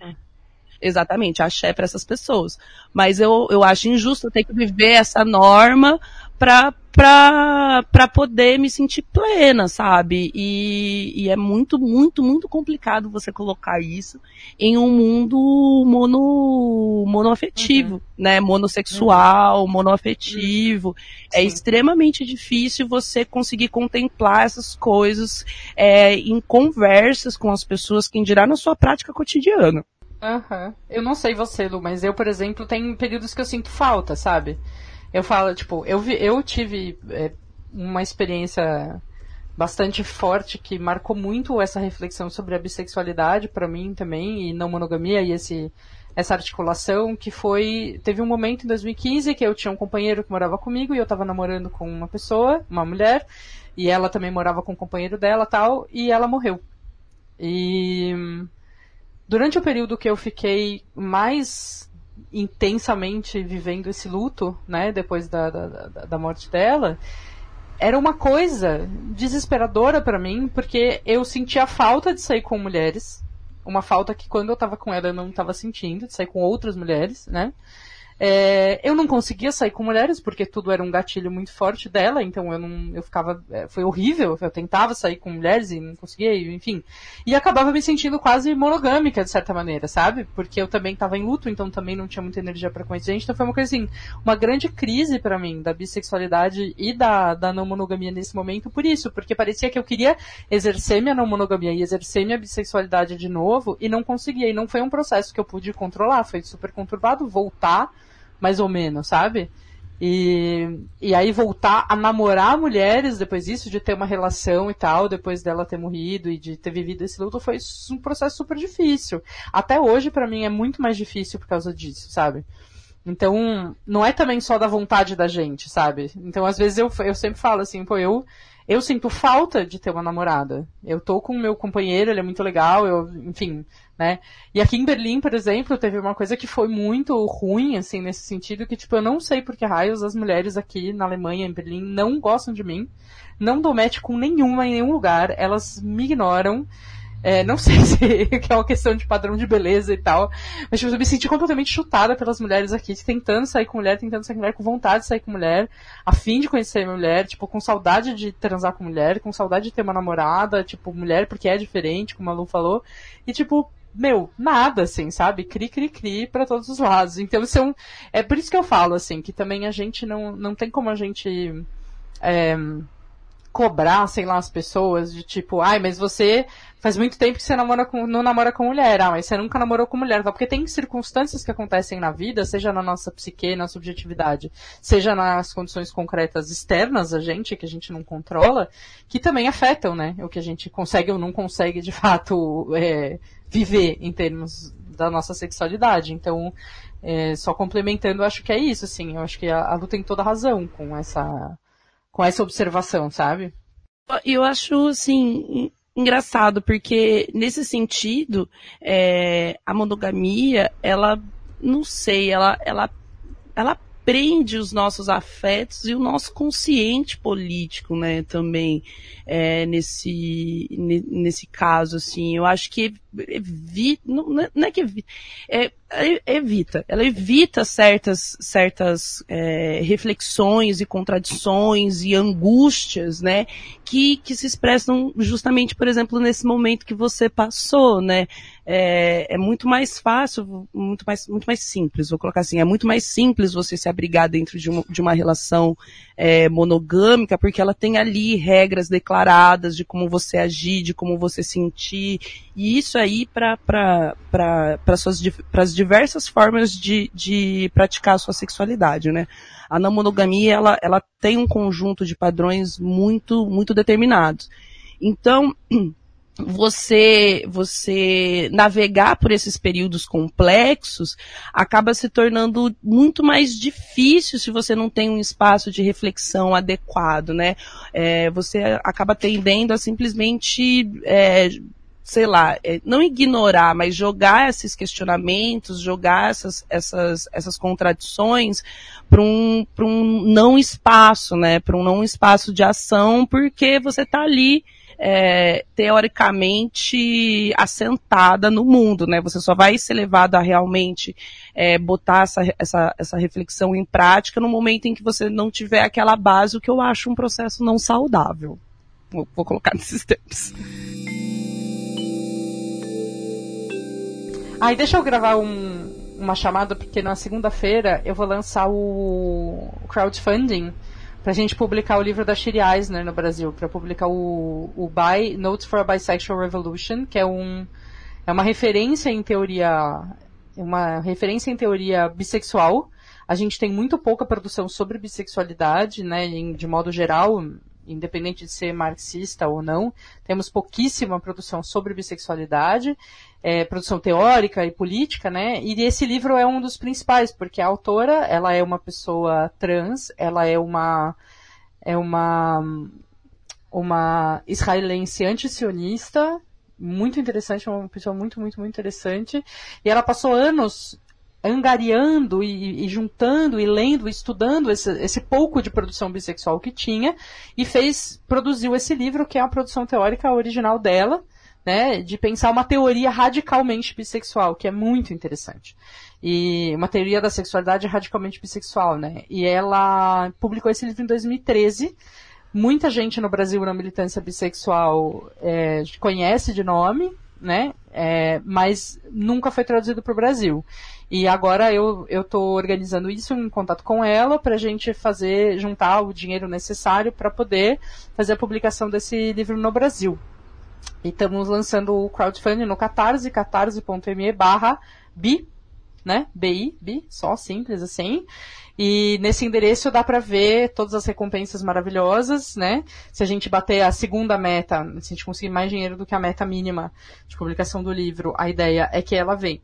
Exatamente, axé para essas pessoas. Mas eu, eu acho injusto eu ter que viver essa norma para pra, pra poder me sentir plena, sabe? E, e é muito, muito, muito complicado você colocar isso em um mundo mono, monoafetivo, uhum. né? Monossexual, uhum. monoafetivo. Uhum. É extremamente difícil você conseguir contemplar essas coisas é, em conversas com as pessoas, quem dirá na sua prática cotidiana. Aham. Uhum. Eu não sei você, Lu, mas eu, por exemplo, tenho períodos que eu sinto falta, sabe? Eu falo, tipo, eu, vi, eu tive é, uma experiência bastante forte que marcou muito essa reflexão sobre a bissexualidade para mim também e não monogamia e esse essa articulação que foi teve um momento em 2015 que eu tinha um companheiro que morava comigo e eu estava namorando com uma pessoa, uma mulher, e ela também morava com o companheiro dela, tal, e ela morreu. E durante o período que eu fiquei mais intensamente vivendo esse luto, né, depois da, da, da morte dela, era uma coisa desesperadora para mim, porque eu sentia falta de sair com mulheres, uma falta que quando eu tava com ela eu não tava sentindo, de sair com outras mulheres, né? É, eu não conseguia sair com mulheres porque tudo era um gatilho muito forte dela, então eu não, eu ficava, é, foi horrível. Eu tentava sair com mulheres e não conseguia, enfim. E acabava me sentindo quase monogâmica de certa maneira, sabe? Porque eu também estava em luto, então também não tinha muita energia para conhecer gente. Então foi uma coisa assim, uma grande crise para mim da bissexualidade e da, da não monogamia nesse momento por isso, porque parecia que eu queria exercer minha não monogamia e exercer minha bissexualidade de novo e não conseguia. E não foi um processo que eu pude controlar, foi super conturbado voltar mais ou menos, sabe? E, e aí voltar a namorar mulheres depois disso, de ter uma relação e tal, depois dela ter morrido e de ter vivido esse luto, foi um processo super difícil. Até hoje, para mim, é muito mais difícil por causa disso, sabe? Então, não é também só da vontade da gente, sabe? Então, às vezes eu, eu sempre falo assim, pô, eu, eu sinto falta de ter uma namorada. Eu tô com o meu companheiro, ele é muito legal, eu, enfim, né? E aqui em Berlim, por exemplo, teve uma coisa que foi muito ruim, assim, nesse sentido, que, tipo, eu não sei por que raios as mulheres aqui na Alemanha, em Berlim, não gostam de mim, não dou match com nenhuma em nenhum lugar, elas me ignoram, é, não *laughs* sei se é uma questão de padrão de beleza e tal, mas tipo, eu me senti completamente chutada pelas mulheres aqui, tentando sair com mulher, tentando sair com mulher, com vontade de sair com mulher, a fim de conhecer mulher, tipo, com saudade de transar com mulher, com saudade de ter uma namorada, tipo, mulher porque é diferente, como a Lu falou, e tipo, meu, nada, assim, sabe? Cri, cri, cri para todos os lados. Então, isso é, um, é por isso que eu falo, assim, que também a gente não, não tem como a gente é, cobrar, sei lá, as pessoas de tipo, ai, mas você faz muito tempo que você namora com, não namora com mulher, ah, mas você nunca namorou com mulher, porque tem circunstâncias que acontecem na vida, seja na nossa psique, na subjetividade, seja nas condições concretas externas a gente, que a gente não controla, que também afetam, né, o que a gente consegue ou não consegue de fato é, viver em termos da nossa sexualidade. Então, é, só complementando, acho que é isso, assim. Eu acho que a, a Lu tem toda razão com essa, com essa observação, sabe? Eu acho, assim, engraçado, porque nesse sentido, é, a monogamia, ela, não sei, ela, ela, ela prende os nossos afetos e o nosso consciente político, né, também, é, nesse, nesse caso, assim, eu acho que evita, não, não é que evita, é, evita, ela evita certas, certas é, reflexões e contradições e angústias, né, que, que se expressam justamente, por exemplo, nesse momento que você passou, né, é, é muito mais fácil, muito mais, muito mais simples, vou colocar assim, é muito mais simples você se abrigar dentro de uma, de uma relação é, monogâmica, porque ela tem ali regras declaradas de como você agir, de como você sentir, e isso aí para as diversas formas de, de praticar a sua sexualidade, né? A não monogamia, ela, ela tem um conjunto de padrões muito, muito determinados. Então, *clears throat* você você navegar por esses períodos complexos acaba se tornando muito mais difícil se você não tem um espaço de reflexão adequado, né? É, você acaba tendendo a simplesmente é, sei lá, é, não ignorar, mas jogar esses questionamentos, jogar essas, essas, essas contradições para um, um não espaço, né? Para um não espaço de ação, porque você está ali é, teoricamente assentada no mundo, né? Você só vai ser levado a realmente é, botar essa, essa, essa reflexão em prática no momento em que você não tiver aquela base, o que eu acho um processo não saudável. Vou, vou colocar *laughs* nesses termos. Aí ah, deixa eu gravar um, uma chamada, porque na segunda-feira eu vou lançar o, crowdfunding pra gente publicar o livro da Shiri Eisner no Brasil, para publicar o, o Bi, Notes for a Bisexual Revolution, que é um é uma referência em teoria uma referência em teoria bissexual. A gente tem muito pouca produção sobre bissexualidade, né, de modo geral, independente de ser marxista ou não, temos pouquíssima produção sobre bissexualidade, é, produção teórica e política, né? E esse livro é um dos principais, porque a autora, ela é uma pessoa trans, ela é uma é uma uma israelense antisionista, muito interessante, uma pessoa muito, muito, muito interessante. E ela passou anos angariando e, e, juntando e lendo, estudando esse, esse, pouco de produção bissexual que tinha e fez, produziu esse livro que é a produção teórica original dela, né, de pensar uma teoria radicalmente bissexual, que é muito interessante. E uma teoria da sexualidade radicalmente bissexual, né? E ela publicou esse livro em 2013. Muita gente no Brasil na militância bissexual é, conhece de nome, né? É, mas nunca foi traduzido para o Brasil. E agora eu estou organizando isso em contato com ela para a gente fazer, juntar o dinheiro necessário para poder fazer a publicação desse livro no Brasil. E estamos lançando o crowdfunding no Catarse, catarse.me barra bi, né? BI, bi, só simples assim. E nesse endereço dá para ver todas as recompensas maravilhosas, né? Se a gente bater a segunda meta, se a gente conseguir mais dinheiro do que a meta mínima de publicação do livro, a ideia é que ela vem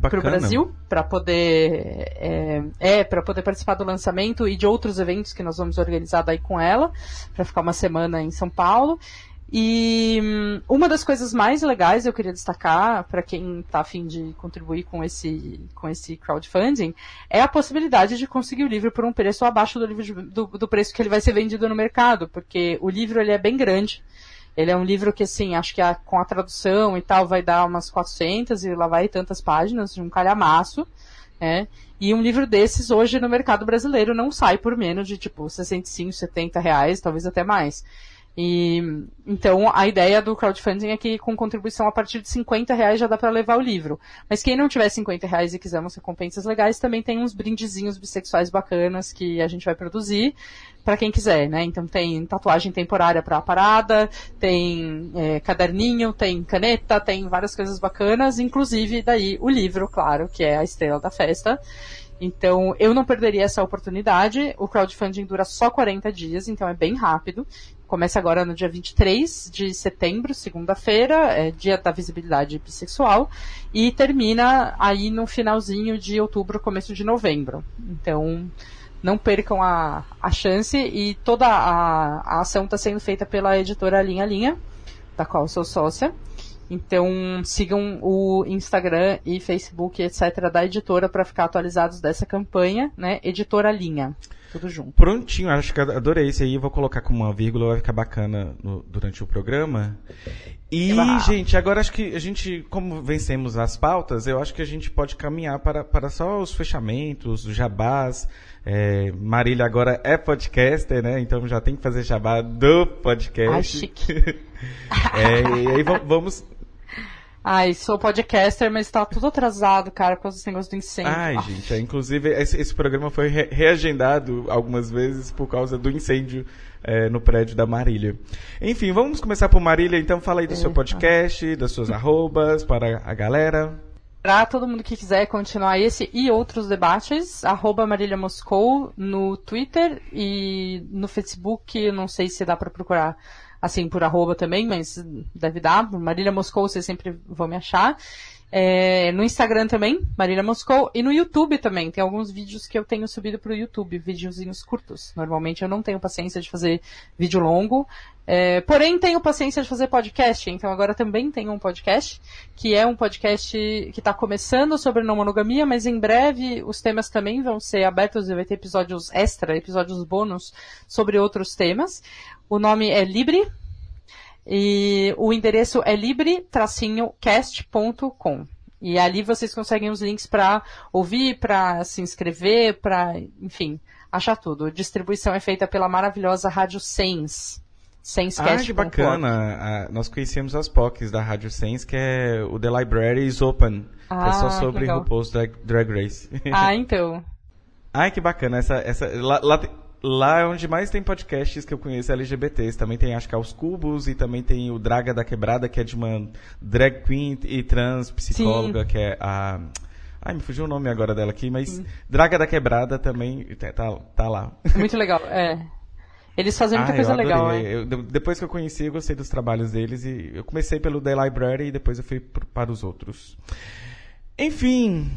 para o Brasil para poder é, é para poder participar do lançamento e de outros eventos que nós vamos organizar daí com ela para ficar uma semana em São Paulo e hum, uma das coisas mais legais eu queria destacar para quem está afim de contribuir com esse, com esse crowdfunding é a possibilidade de conseguir o livro por um preço abaixo do, livro de, do, do, preço que ele vai ser vendido no mercado, porque o livro ele é bem grande. Ele é um livro que, assim, acho que a, com a tradução e tal vai dar umas 400 e lá vai tantas páginas, de um calhamaço, né? E um livro desses hoje no mercado brasileiro não sai por menos de, tipo, 65, 70 reais, talvez até mais. E, então, a ideia do crowdfunding é que com contribuição a partir de 50 reais já dá para levar o livro. Mas quem não tiver 50 reais e quiser umas recompensas legais, também tem uns brindezinhos bissexuais bacanas que a gente vai produzir para quem quiser, né? Então tem tatuagem temporária para a parada, tem é, caderninho, tem caneta, tem várias coisas bacanas, inclusive daí o livro, claro, que é a estrela da festa. Então, eu não perderia essa oportunidade. O crowdfunding dura só 40 dias, então é bem rápido. Começa agora no dia 23 de setembro, segunda-feira, é dia da visibilidade bissexual, e termina aí no finalzinho de outubro, começo de novembro. Então, não percam a, a chance e toda a, a ação está sendo feita pela editora Linha Linha, da qual sou sócia. Então sigam o Instagram e Facebook, etc., da editora para ficar atualizados dessa campanha, né? Editora Linha. Tudo junto. Prontinho, acho que adorei esse aí. Vou colocar como uma vírgula, vai ficar bacana no, durante o programa. E, gente, agora acho que a gente, como vencemos as pautas, eu acho que a gente pode caminhar para, para só os fechamentos, os jabás. É, Marília agora é podcaster, né? Então já tem que fazer jabá do podcast. Ai, chique. *laughs* é, e aí vamos Ai, sou podcaster, mas tá tudo atrasado, cara, por causa desse negócio do incêndio. Ai, ah. gente, é, inclusive esse, esse, programa foi re reagendado algumas vezes por causa do incêndio é, no prédio da Marília. Enfim, vamos começar por Marília, então fala aí do seu podcast, das suas arrobas, para a galera. Para todo mundo que quiser continuar esse e outros debates, arroba Marília Moscou no Twitter e no Facebook, não sei se dá para procurar assim, por arroba também, mas deve dar. Marília Moscou, vocês sempre vão me achar. É, no Instagram também, Marília Moscou, e no YouTube também. Tem alguns vídeos que eu tenho subido para o YouTube, videozinhos curtos. Normalmente eu não tenho paciência de fazer vídeo longo, é, porém tenho paciência de fazer podcast, então agora também tenho um podcast, que é um podcast que está começando sobre não monogamia, mas em breve os temas também vão ser abertos e vai ter episódios extra, episódios bônus sobre outros temas. O nome é Libre e o endereço é libre-cast.com. E ali vocês conseguem os links para ouvir, para se inscrever, para, enfim, achar tudo. A distribuição é feita pela maravilhosa Rádio Sens. Sensecast. Ah, que bacana. Ah, nós conhecemos as POCs da Rádio Sens, que é o The Library is Open. Ah, que é só ah, sobre RuPaul's Drag, Drag Race. Ah, então. *laughs* Ai, que bacana. Essa, essa, lá, lá, Lá é onde mais tem podcasts que eu conheço LGBTs. Também tem, acho que, Aos Cubos e também tem o Draga da Quebrada, que é de uma drag queen e trans psicóloga, Sim. que é a. Ai, me fugiu o nome agora dela aqui, mas Sim. Draga da Quebrada também tá, tá, tá lá. Muito legal, é. Eles fazem muita ah, coisa legal. Eu, depois que eu conheci, eu gostei dos trabalhos deles e eu comecei pelo The Library e depois eu fui para os outros. Enfim.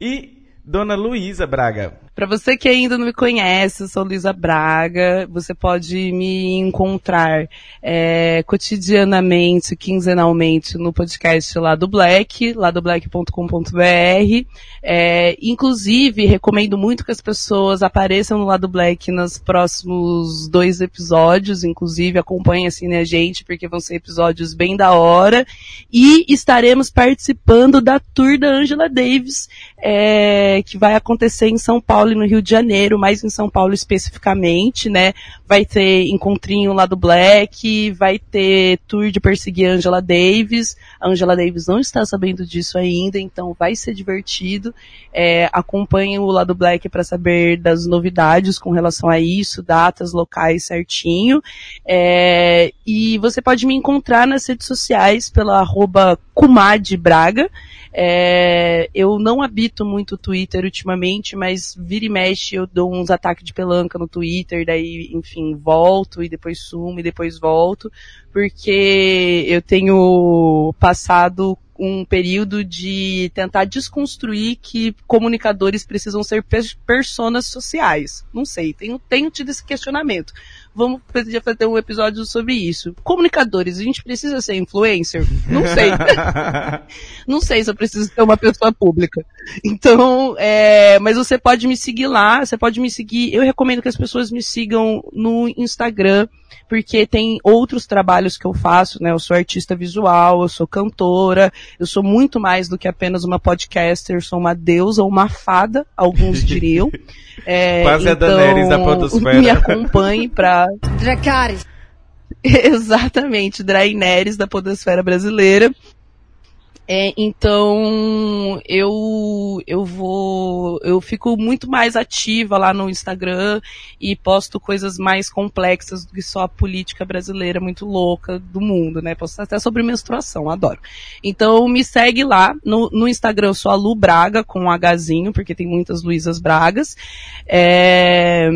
E Dona Luísa Braga. Para você que ainda não me conhece, eu sou Luísa Braga. Você pode me encontrar é, cotidianamente, quinzenalmente, no podcast lá do Black, lá do black.com.br. É, inclusive, recomendo muito que as pessoas apareçam no lado Black nos próximos dois episódios. Inclusive, acompanhem assim né, a gente, porque vão ser episódios bem da hora. E estaremos participando da tour da Angela Davis, é, que vai acontecer em São Paulo Paulo e no Rio de Janeiro, mais em São Paulo especificamente, né? Vai ter encontrinho lá do Black, vai ter tour de perseguir Angela Davis. A Angela Davis não está sabendo disso ainda, então vai ser divertido. É, acompanhe o lado Black para saber das novidades com relação a isso, datas, locais certinho. É, e você pode me encontrar nas redes sociais pela arroba Kumad Braga. É, eu não habito muito o Twitter ultimamente, mas vira e mexe eu dou uns ataques de pelanca no Twitter, daí, enfim, volto e depois sumo e depois volto, porque eu tenho passado um período de tentar desconstruir que comunicadores precisam ser personas sociais. Não sei, tenho, tenho tido esse questionamento. Vamos fazer um episódio sobre isso. Comunicadores, a gente precisa ser influencer? Não sei. *laughs* não sei se eu preciso ser uma pessoa pública. Então, é, mas você pode me seguir lá, você pode me seguir. Eu recomendo que as pessoas me sigam no Instagram, porque tem outros trabalhos que eu faço, né? Eu sou artista visual, eu sou cantora, eu sou muito mais do que apenas uma podcaster, sou uma deusa ou uma fada, alguns diriam. *laughs* É, Quase então, a Daenerys da podosfera. *laughs* Me acompanhe Dracarys. *laughs* Exatamente, Draenerys da podosfera brasileira. É, então eu eu vou eu fico muito mais ativa lá no Instagram e posto coisas mais complexas do que só a política brasileira muito louca do mundo, né? Posto até sobre menstruação, adoro. Então me segue lá no, no Instagram, eu sou a Lu Braga com um Hzinho, porque tem muitas Luísas Bragas. É,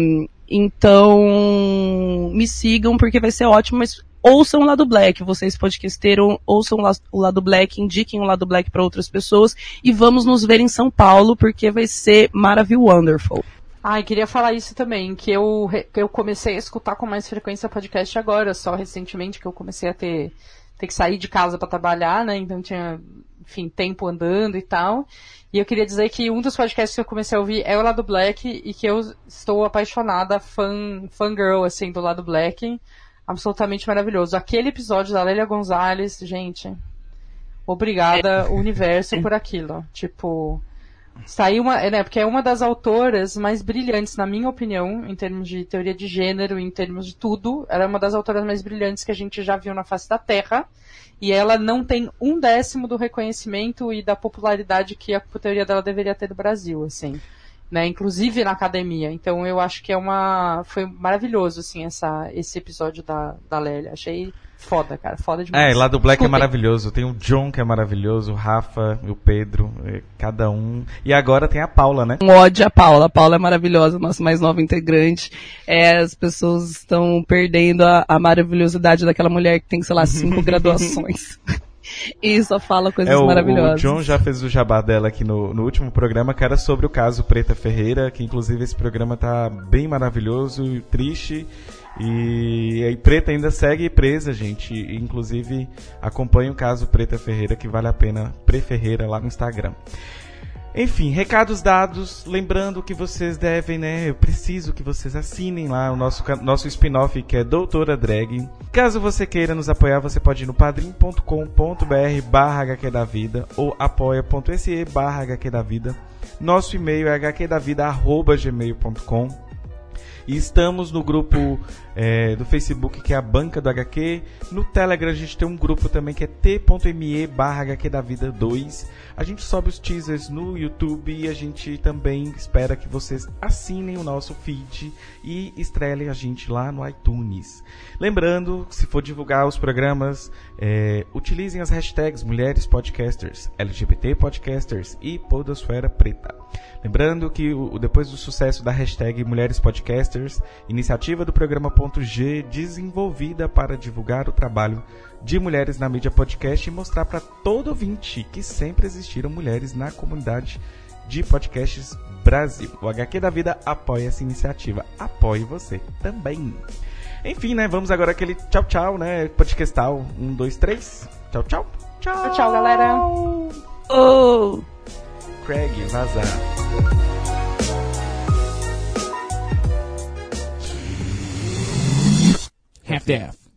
então, me sigam porque vai ser ótimo, mas ouçam o lado black, vocês podcasteram, ouçam o lado black, indiquem o lado black para outras pessoas e vamos nos ver em São Paulo porque vai ser maravilhoso, wonderful. Ai, queria falar isso também, que eu, que eu comecei a escutar com mais frequência podcast agora, só recentemente que eu comecei a ter, ter que sair de casa para trabalhar, né? Então tinha, enfim, tempo andando e tal. E eu queria dizer que um dos podcasts que eu comecei a ouvir é o Lado Black e que eu estou apaixonada, fã, fangirl, assim, do Lado Black absolutamente maravilhoso. Aquele episódio da Lélia Gonzalez, gente, obrigada, é. universo, *laughs* por aquilo. Tipo, saiu uma, né, porque é uma das autoras mais brilhantes, na minha opinião, em termos de teoria de gênero, em termos de tudo. Ela é uma das autoras mais brilhantes que a gente já viu na face da Terra. E ela não tem um décimo do reconhecimento e da popularidade que a teoria dela deveria ter no Brasil, assim né? Inclusive na academia. Então eu acho que é uma. Foi maravilhoso, assim, essa, esse episódio da, da Lélia. Achei foda, cara. Foda demais. É, lá do Black é maravilhoso. Tem o John que é maravilhoso, o Rafa, o Pedro, é, cada um. E agora tem a Paula, né? Um ódio a Paula. A Paula é maravilhosa, nossa mais nova integrante. É, as pessoas estão perdendo a, a maravilhosidade daquela mulher que tem, sei lá, cinco *laughs* graduações. e só fala coisas é, o, maravilhosas. O John já fez o jabá dela aqui no, no último programa, que era sobre o caso Preta Ferreira, que inclusive esse programa tá bem maravilhoso e triste. E a Preta ainda segue presa, gente. E, inclusive acompanha o caso Preta Ferreira, que vale a pena. Pre Ferreira lá no Instagram. Enfim, recados dados. Lembrando que vocês devem, né? Eu preciso que vocês assinem lá o nosso, nosso spin-off que é Doutora Drag. Caso você queira nos apoiar, você pode ir no padrim.com.br barra HQ da Vida ou apoia.se barra HQ da Vida. Nosso e-mail é hqdavida.gmail.com e estamos no grupo é, do Facebook, que é a Banca do HQ. No Telegram a gente tem um grupo também que é t.me barra HQ da Vida 2. A gente sobe os teasers no YouTube e a gente também espera que vocês assinem o nosso feed e estrelem a gente lá no iTunes. Lembrando, se for divulgar os programas, é, utilizem as hashtags Mulheres Podcasters, LGBT Podcasters e Podosfera Preta. Lembrando que o, depois do sucesso da hashtag Mulheres Podcasters, iniciativa do programa G, desenvolvida para divulgar o trabalho de mulheres na mídia podcast e mostrar para todo ouvinte que sempre existiram mulheres na comunidade de podcasts Brasil. O HQ da Vida apoia essa iniciativa. Apoie você também. Enfim, né? Vamos agora aquele tchau, tchau, né? Podcastal. Um, dois, três. Tchau, tchau. Tchau, tchau, galera. Oh! Craig, vazar. half to half.